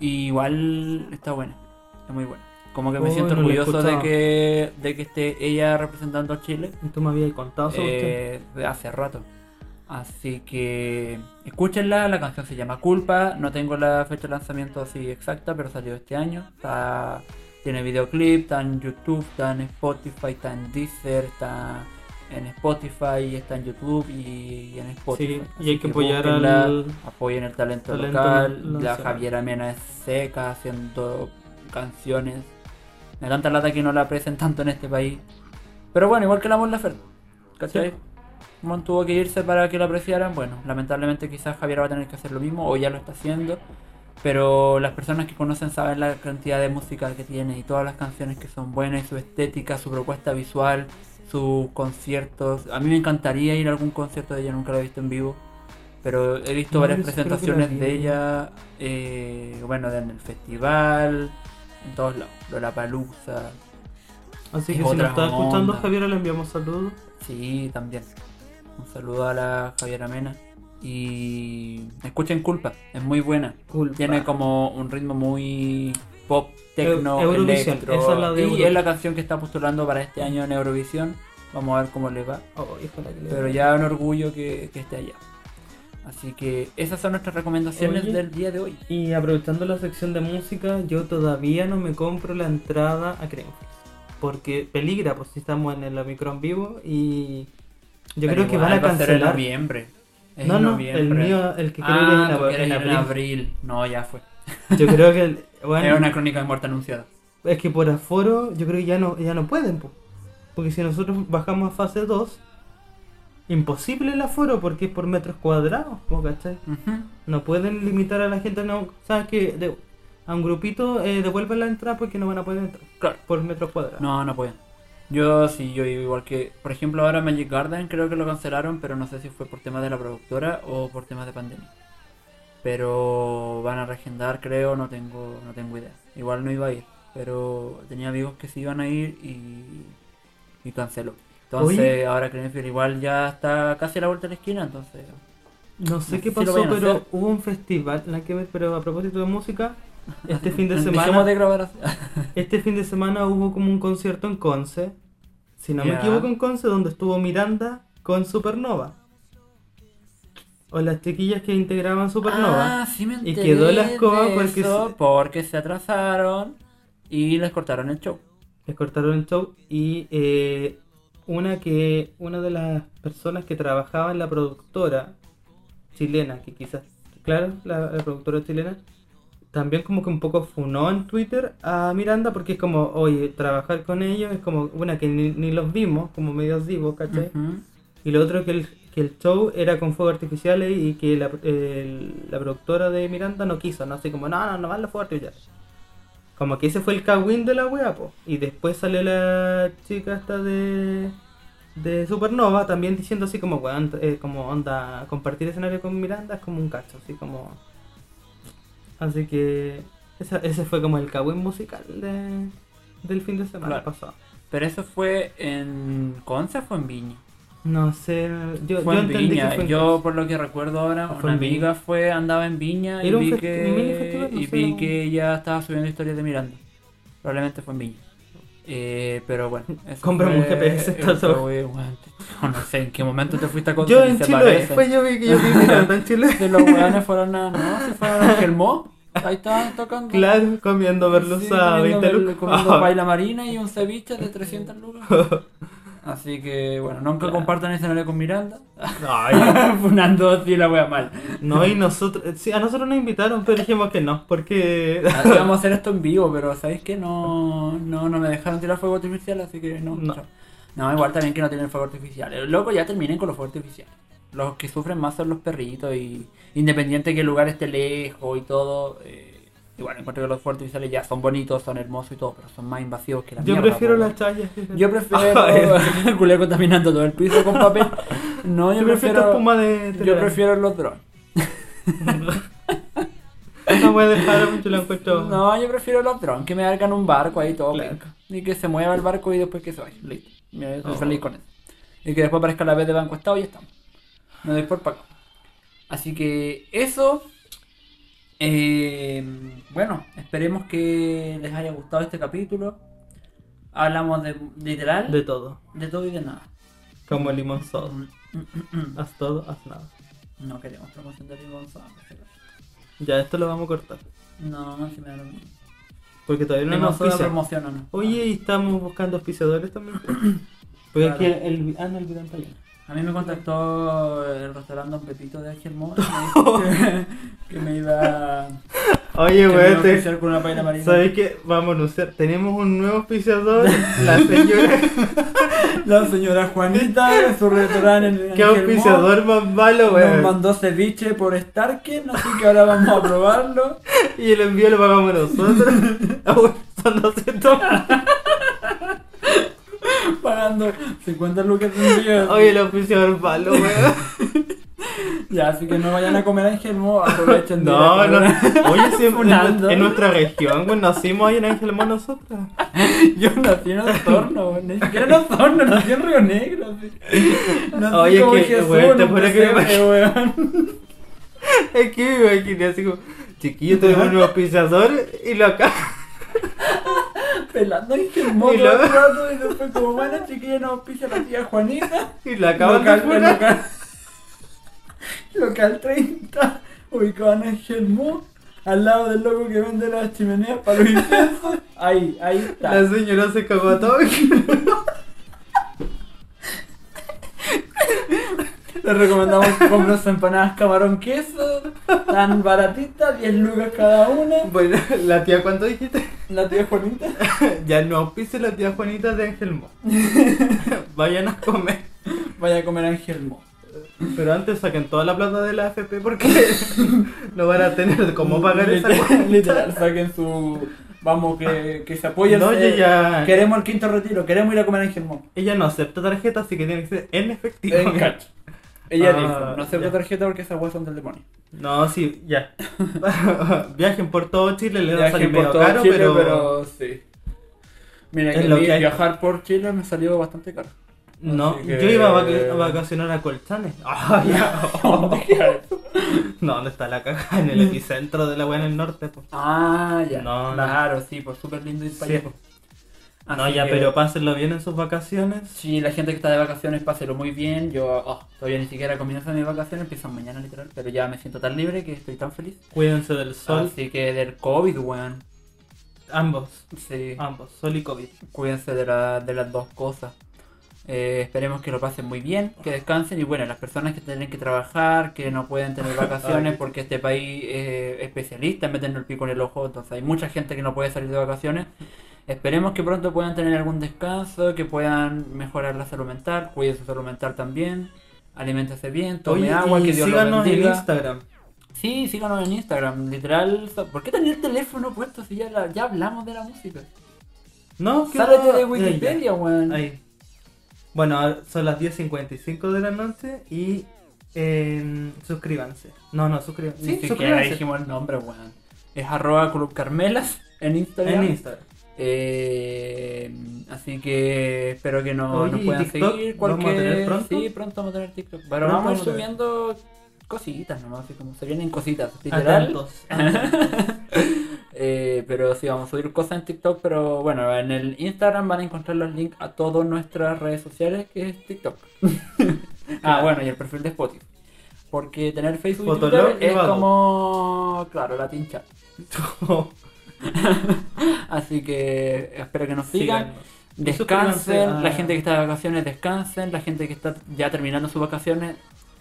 Speaker 1: Igual está buena, está muy buena. Como que me
Speaker 2: Oh,
Speaker 1: siento
Speaker 2: no
Speaker 1: orgulloso de que, de que esté ella representando a Chile
Speaker 2: tú me habías contado sobre
Speaker 1: eh, hace rato. Así que escúchenla, la canción se llama Culpa, no tengo la fecha de lanzamiento así exacta, pero salió este año. Está, tiene videoclip, está en YouTube, está en Spotify, está en Deezer, está en Spotify, está en YouTube y, en Spotify.
Speaker 2: Sí, y hay que apoyar
Speaker 1: búsquenla,
Speaker 2: al-
Speaker 1: apoyen el talento,
Speaker 2: talento
Speaker 1: local. La. Javiera Mena es seca haciendo canciones Me tanta lata que no la aprecian tanto en este país. Pero bueno, igual que la Mon Laferte. ¿Cachai?
Speaker 2: Sí.
Speaker 1: Mon tuvo que irse para que lo apreciaran. Bueno, lamentablemente quizás Javier va a tener que hacer lo mismo o ya lo está haciendo. Pero las personas que conocen saben la cantidad de música que tiene y todas las canciones que son buenas, y su estética, su propuesta visual, sus conciertos. A mí me encantaría ir a algún concierto de ella, nunca lo he visto en vivo. Pero he visto varias
Speaker 2: la
Speaker 1: presentaciones de ella, eh, bueno, en el festival, en todos lados. Lollapalooza,
Speaker 2: Así que si nos está escuchando
Speaker 1: onda.
Speaker 2: Javier, le enviamos saludos.
Speaker 1: Sí, también. Un saludo a la Javiera Mena. Y escuchen Culpa, es muy buena.
Speaker 2: Culpa.
Speaker 1: Tiene como un ritmo muy pop, tecno,
Speaker 2: Eu- Eurovisión,
Speaker 1: electro.
Speaker 2: esa es la de
Speaker 1: y es la canción que está postulando para este año en Eurovisión. Vamos a ver cómo le va.
Speaker 2: Oh, híjole, que le-
Speaker 1: Pero ya un orgullo que, que esté allá. Así que esas son nuestras recomendaciones
Speaker 2: Oye.
Speaker 1: del día de hoy.
Speaker 2: Y aprovechando la sección de música, yo todavía no me compro la entrada a Creamfields. Porque peligra, pues si estamos en el Omicron vivo y yo
Speaker 1: Pero
Speaker 2: creo que van a
Speaker 1: va ser en
Speaker 2: cancelar.
Speaker 1: noviembre. Es
Speaker 2: no,
Speaker 1: en
Speaker 2: no,
Speaker 1: noviembre.
Speaker 2: el mío, el que
Speaker 1: Ah,
Speaker 2: es
Speaker 1: tú
Speaker 2: en,
Speaker 1: ir
Speaker 2: abril.
Speaker 1: en abril. No, ya fue.
Speaker 2: Yo creo que, el- bueno,
Speaker 1: Es una crónica de muerte anunciada.
Speaker 2: es que por aforo, yo creo que ya no, ya no pueden, po. porque si nosotros bajamos a fase 2, imposible el aforo porque es por metros cuadrados, po, ¿cachai? No pueden limitar a la gente, no, sabes que de- a un grupito eh, devuelven la entrada porque no van a poder entrar
Speaker 1: Claro.
Speaker 2: por metros cuadrados.
Speaker 1: No, no pueden. Yo sí, yo igual que, por ejemplo, ahora Magic Garden creo que lo cancelaron, pero no sé si fue por temas de la productora o por temas de pandemia. Pero van a reagendar, creo, no tengo, no tengo idea. Igual no iba a ir, pero tenía amigos que sí iban a ir y, y canceló. Entonces,
Speaker 2: Oye.
Speaker 1: ahora Crenfield igual ya está casi a la vuelta de la esquina, entonces.
Speaker 2: No sé
Speaker 1: No
Speaker 2: qué
Speaker 1: si
Speaker 2: pasó, pero hubo un festival, nada que pero a propósito de música, este fin de semana,
Speaker 1: de grabar
Speaker 2: este fin de semana hubo como un concierto en Conce, si no me equivoco en Conce, donde estuvo Miranda con Supernova. O las chiquillas que integraban Supernova.
Speaker 1: Ah, sí me
Speaker 2: Y quedó la escoba porque se-
Speaker 1: porque se atrasaron y les cortaron el show.
Speaker 2: Les cortaron el show y eh, una que una de las personas que trabajaba en la productora chilena, que quizás, claro, la, la productora chilena, también como que un poco funó en Twitter a Miranda porque es como, oye, trabajar con ellos es como una que ni, ni los vimos, como medios vivos, ¿cachai? Y lo otro que el, que el show era con fuegos artificiales y que la, el- la productora de Miranda no quiso, ¿no? Así como, no, no, no van los fuegos artificiales. Como que ese fue el cagüín de la wea, po. Y después salió la chica esta de, de Supernova también diciendo así como, weón, eh, como onda, compartir escenario con Miranda es como un cacho, así como... Así que esa- ese fue como el cagüín musical de, del fin de semana
Speaker 1: Claro.
Speaker 2: pasado.
Speaker 1: Pero eso fue en Conce o en Viña.
Speaker 2: No sé, yo,
Speaker 1: Fue
Speaker 2: yo
Speaker 1: en
Speaker 2: entendí
Speaker 1: Viña.
Speaker 2: que fue en
Speaker 1: Yo por lo que recuerdo ahora,
Speaker 2: Ah, fue
Speaker 1: una
Speaker 2: Viña.
Speaker 1: amiga fue, andaba en Viña y vi que
Speaker 2: no
Speaker 1: y
Speaker 2: sé,
Speaker 1: vi que ella estaba subiendo historias de Miranda. Probablemente fue en Viña. Eh, pero bueno, eso
Speaker 2: Cómprame un
Speaker 1: fue-
Speaker 2: GPS, está
Speaker 1: eso
Speaker 2: todo.
Speaker 1: fue, bueno, no sé en qué momento te fuiste a.
Speaker 2: Yo en
Speaker 1: se
Speaker 2: Chile, después yo vi que yo vi Miranda en Chile.
Speaker 1: Que los weones fueron a. No, se fueron a Gelmó. Ahí estaban tocando.
Speaker 2: Claro, comiendo merluza a
Speaker 1: Sí,
Speaker 2: 20
Speaker 1: comiendo,
Speaker 2: lucas.
Speaker 1: comiendo paella marina y un ceviche de 300 lucas. Así que, bueno, nunca
Speaker 2: Claro.
Speaker 1: compartan escenario con Miranda.
Speaker 2: Ay,
Speaker 1: Funando así la wea mal.
Speaker 2: no, y nosotros, sí, a nosotros nos invitaron, pero dijimos que no, porque...
Speaker 1: Ah, Vamos a hacer esto en vivo, pero ¿sabéis que no, no, no me dejaron tirar fuego artificial? Así que no.
Speaker 2: No.
Speaker 1: No, igual también que no tienen fuego artificial. Eh, Loco, ya terminen con los fuegos artificiales. Los que sufren más son los perritos y independiente que el lugar esté lejos y todo. Eh, igual encuentro que los fuegos artificiales ya son bonitos, son hermosos y todo, pero son más invasivos que la
Speaker 2: Yo
Speaker 1: mierda,
Speaker 2: prefiero las fíjate.
Speaker 1: Yo prefiero el culé contaminando todo el piso con papel. No, yo,
Speaker 2: Yo prefiero espuma de...
Speaker 1: yo prefiero los drones.
Speaker 2: No voy a dejar mucho la encuentro...
Speaker 1: No, yo prefiero los drones, que me hagan un barco ahí todo
Speaker 2: Claro.
Speaker 1: Y que se mueva el barco y después que se vaya. Listo. Mira, yo soy
Speaker 2: Oh.
Speaker 1: feliz con eso. Y que después aparezca la vez de banco estado y ya estamos. Me doy por pago. Así que eso. Eh, bueno, esperemos que les haya gustado este capítulo. Hablamos de literal
Speaker 2: De todo.
Speaker 1: de todo y de nada.
Speaker 2: Como el limón soda.
Speaker 1: Mm, mm, mm.
Speaker 2: Haz todo, haz nada.
Speaker 1: No queremos promoción de limón pero-
Speaker 2: Ya, esto lo vamos a cortar.
Speaker 1: No, no, si me da lo mismo.
Speaker 2: Porque todavía no nos
Speaker 1: soda
Speaker 2: auspicia.
Speaker 1: promociona, ¿no?
Speaker 2: Oye, y estamos buscando auspiciadores también. Porque
Speaker 1: Claro.
Speaker 2: aquí el... Ah, no, el video.
Speaker 1: A mí me contactó el restaurante Don Pepito de Ángel Mo y me dijo que, que me iba
Speaker 2: Oye,
Speaker 1: a
Speaker 2: te-
Speaker 1: oficiar con una paella marina.
Speaker 2: ¿sabes qué? Vamos a anunciar. Tenemos un nuevo auspiciador, la señora.
Speaker 1: La señora Juanita su restaurante en
Speaker 2: ¿Qué auspiciador más malo,
Speaker 1: Nos
Speaker 2: weón?
Speaker 1: mandó ceviche por Starken, así que ahora vamos a probarlo.
Speaker 2: Y el envío lo pagamos nosotros. Ah, Son 200
Speaker 1: Pagando 50 lucas de envío.
Speaker 2: Oye, el auspiciador malo, weón.
Speaker 1: Ya, así que no vayan a comer Ángel Mo, aprovechen de
Speaker 2: No,
Speaker 1: a
Speaker 2: no. Oye, sí, en, en nuestra región, pues nacimos ahí en Ángelmo nosotros.
Speaker 1: Yo nací en Osorno, güey. Ni siquiera en Osorno, nací en Río Negro. Nací
Speaker 2: Oye,
Speaker 1: como
Speaker 2: que,
Speaker 1: Jesús
Speaker 2: güey, te
Speaker 1: un
Speaker 2: juro que me. Es que me imaginé así como, chiquillo, tenemos un nuevo auspiciador y lo acá.
Speaker 1: Pelando Ángel Mo
Speaker 2: Y
Speaker 1: todo el
Speaker 2: luego-
Speaker 1: rato y después como, bueno, chiquilla, nos pisa la tía Juanita.
Speaker 2: Y lo acaban de
Speaker 1: local,
Speaker 2: funar.
Speaker 1: local, local 30, ubicado en Ángel Mo, al lado del loco que vende las chimeneas para los inciensos. Ahí, ahí está.
Speaker 2: La señora se cagó a todo.
Speaker 1: Les recomendamos que compren empanadas camarón queso, tan baratitas, 10 lucas cada una.
Speaker 2: Bueno, la tía, ¿cuánto dijiste?
Speaker 1: La tía Juanita.
Speaker 2: Ya no auspice la tía Juanita de Ángelmo. Vayan a comer.
Speaker 1: Vaya a comer Ángel Mo.
Speaker 2: Pero antes saquen toda la plata de la AFP porque no van a tener cómo pagar esa
Speaker 1: Literal,
Speaker 2: cuenta.
Speaker 1: literal, saquen su. Vamos, que, que se apoye el-
Speaker 2: No, yo ya-
Speaker 1: Queremos el quinto retiro, queremos ir a comer Ángel Mo.
Speaker 2: Ella no acepta tarjeta, así que tiene que ser en efectivo.
Speaker 1: En cash. Ella
Speaker 2: Ah,
Speaker 1: dijo, no acepto
Speaker 2: ya.
Speaker 1: tarjeta porque esas huevas son del demonio.
Speaker 2: No, sí, ya. Viajen por todo Chile, le va a salir medio caro,
Speaker 1: Chile,
Speaker 2: pero...
Speaker 1: pero... sí. Mira, que
Speaker 2: lo que hay.
Speaker 1: viajar por Chile me salió bastante caro.
Speaker 2: No,
Speaker 1: que-
Speaker 2: yo iba a, vac- a vacacionar a Colchanes. Ah, ya.
Speaker 1: ¿Dónde queda eso?
Speaker 2: No, ¿dónde está la caja? En el epicentro de la weá en el norte, pues.
Speaker 1: Ah, ya.
Speaker 2: No, no.
Speaker 1: claro, sí, pues súper lindo ir para
Speaker 2: Sí,
Speaker 1: allá.
Speaker 2: po.
Speaker 1: Así
Speaker 2: No, ya,
Speaker 1: que-
Speaker 2: pero pásenlo bien en sus vacaciones.
Speaker 1: Sí, la gente que está de vacaciones, páselo muy bien. Yo oh, todavía ni siquiera comienzo mis vacaciones, empiezan mañana literal, pero ya me siento tan libre que estoy tan feliz.
Speaker 2: Cuídense del sol.
Speaker 1: Así que del COVID, weón.
Speaker 2: Ambos,
Speaker 1: Sí,
Speaker 2: ambos, sol y COVID.
Speaker 1: cuídense de, la- de las dos cosas. Eh, esperemos que lo pasen muy bien, que descansen y bueno, las personas que tienen que trabajar, que no pueden tener vacaciones porque este país es especialista en meternos el pico en el ojo, entonces hay mucha gente que no puede salir de vacaciones. Esperemos que pronto puedan tener algún descanso, que puedan mejorar la salud mental, cuiden su salud mental también, aliméntese bien, tome
Speaker 2: Oye,
Speaker 1: agua,
Speaker 2: y
Speaker 1: que Dios lo
Speaker 2: síganos en. Instagram.
Speaker 1: Sí, síganos en Instagram, literal. ¿Por qué tenía el teléfono puesto si ya, la- ya hablamos de la música?
Speaker 2: No, ¿qué
Speaker 1: Sálete
Speaker 2: va?
Speaker 1: de
Speaker 2: Ahí,
Speaker 1: Wikipedia, weón.
Speaker 2: Ahí. Bueno, son las 10.55 de la noche y eh, suscríbanse. No, no, suscríbanse. Sí, suscríbanse.
Speaker 1: dijimos el nombre, weón. Es arroba Club Carmelas en Instagram.
Speaker 2: En Instagram.
Speaker 1: Eh, así que espero que no,
Speaker 2: Oye,
Speaker 1: nos
Speaker 2: ¿y
Speaker 1: puedan
Speaker 2: TikTok?
Speaker 1: seguir.
Speaker 2: ¿Vamos a
Speaker 1: Cualquier...
Speaker 2: tener pronto?
Speaker 1: Sí, pronto vamos a tener TikTok. Pero vamos a ir subiendo cositas nomás, así como se vienen cositas, literal. Eh, pero sí, vamos a subir cosas en TikTok, pero bueno, en el Instagram van a encontrar los links a todas nuestras redes sociales, que es TikTok. ah, bueno, y el perfil de Spotify. Porque tener Facebook y Twitter es como, claro, la tincha. Así que espero que nos sigan. Descansen,
Speaker 2: a-
Speaker 1: la gente que está de vacaciones descansen, la gente que está ya terminando sus vacaciones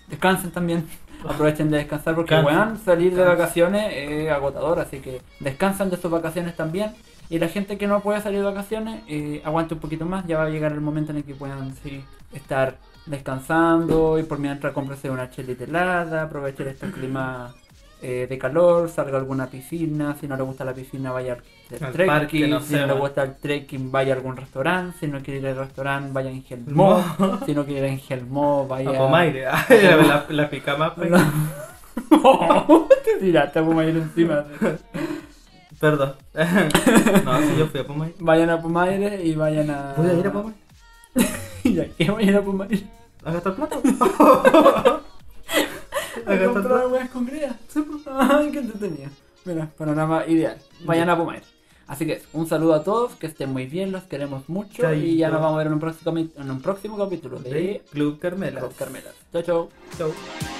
Speaker 1: descansen también. Aprovechen de descansar porque
Speaker 2: Descansen.
Speaker 1: weón, salir de vacaciones es agotador, así que descansan de sus vacaciones también. Y la gente que no puede salir de vacaciones, eh, aguante un poquito más, ya va a llegar el momento en el que puedan sí, estar descansando y por mientras cómprese una chelita helada, aprovechen este clima eh, de calor, salga a alguna piscina, si no le gusta la piscina vaya al,
Speaker 2: Al
Speaker 1: trekking,
Speaker 2: parque, no
Speaker 1: si no le gusta el trekking vaya a algún restaurante, si no quiere ir al restaurante vaya a Ingelmo, si no quiere ir a Ingelmo vaya
Speaker 2: A Pomaire. la, la, la picama. pues.
Speaker 1: Te tiraste a Pumaire encima.
Speaker 2: Perdón. no, sí, yo fui a Pomaire.
Speaker 1: Vayan a Pumaire y vayan a...
Speaker 2: ¿Voy a ir a Pomaire?
Speaker 1: ¿Y a qué vayan a Pumaire?
Speaker 2: ¿A gastar plata?
Speaker 1: A comprar weas con cría. Ay, qué entretenido. Mira, panorama ideal. Vayan a Pumaire. Así que un saludo a todos, que estén muy bien, los queremos mucho y ya
Speaker 2: Chaito.
Speaker 1: nos vamos a ver en un próximo, en un próximo capítulo de
Speaker 2: De Club Carmela.
Speaker 1: Club Carmela. Chao, chao.
Speaker 2: Chau.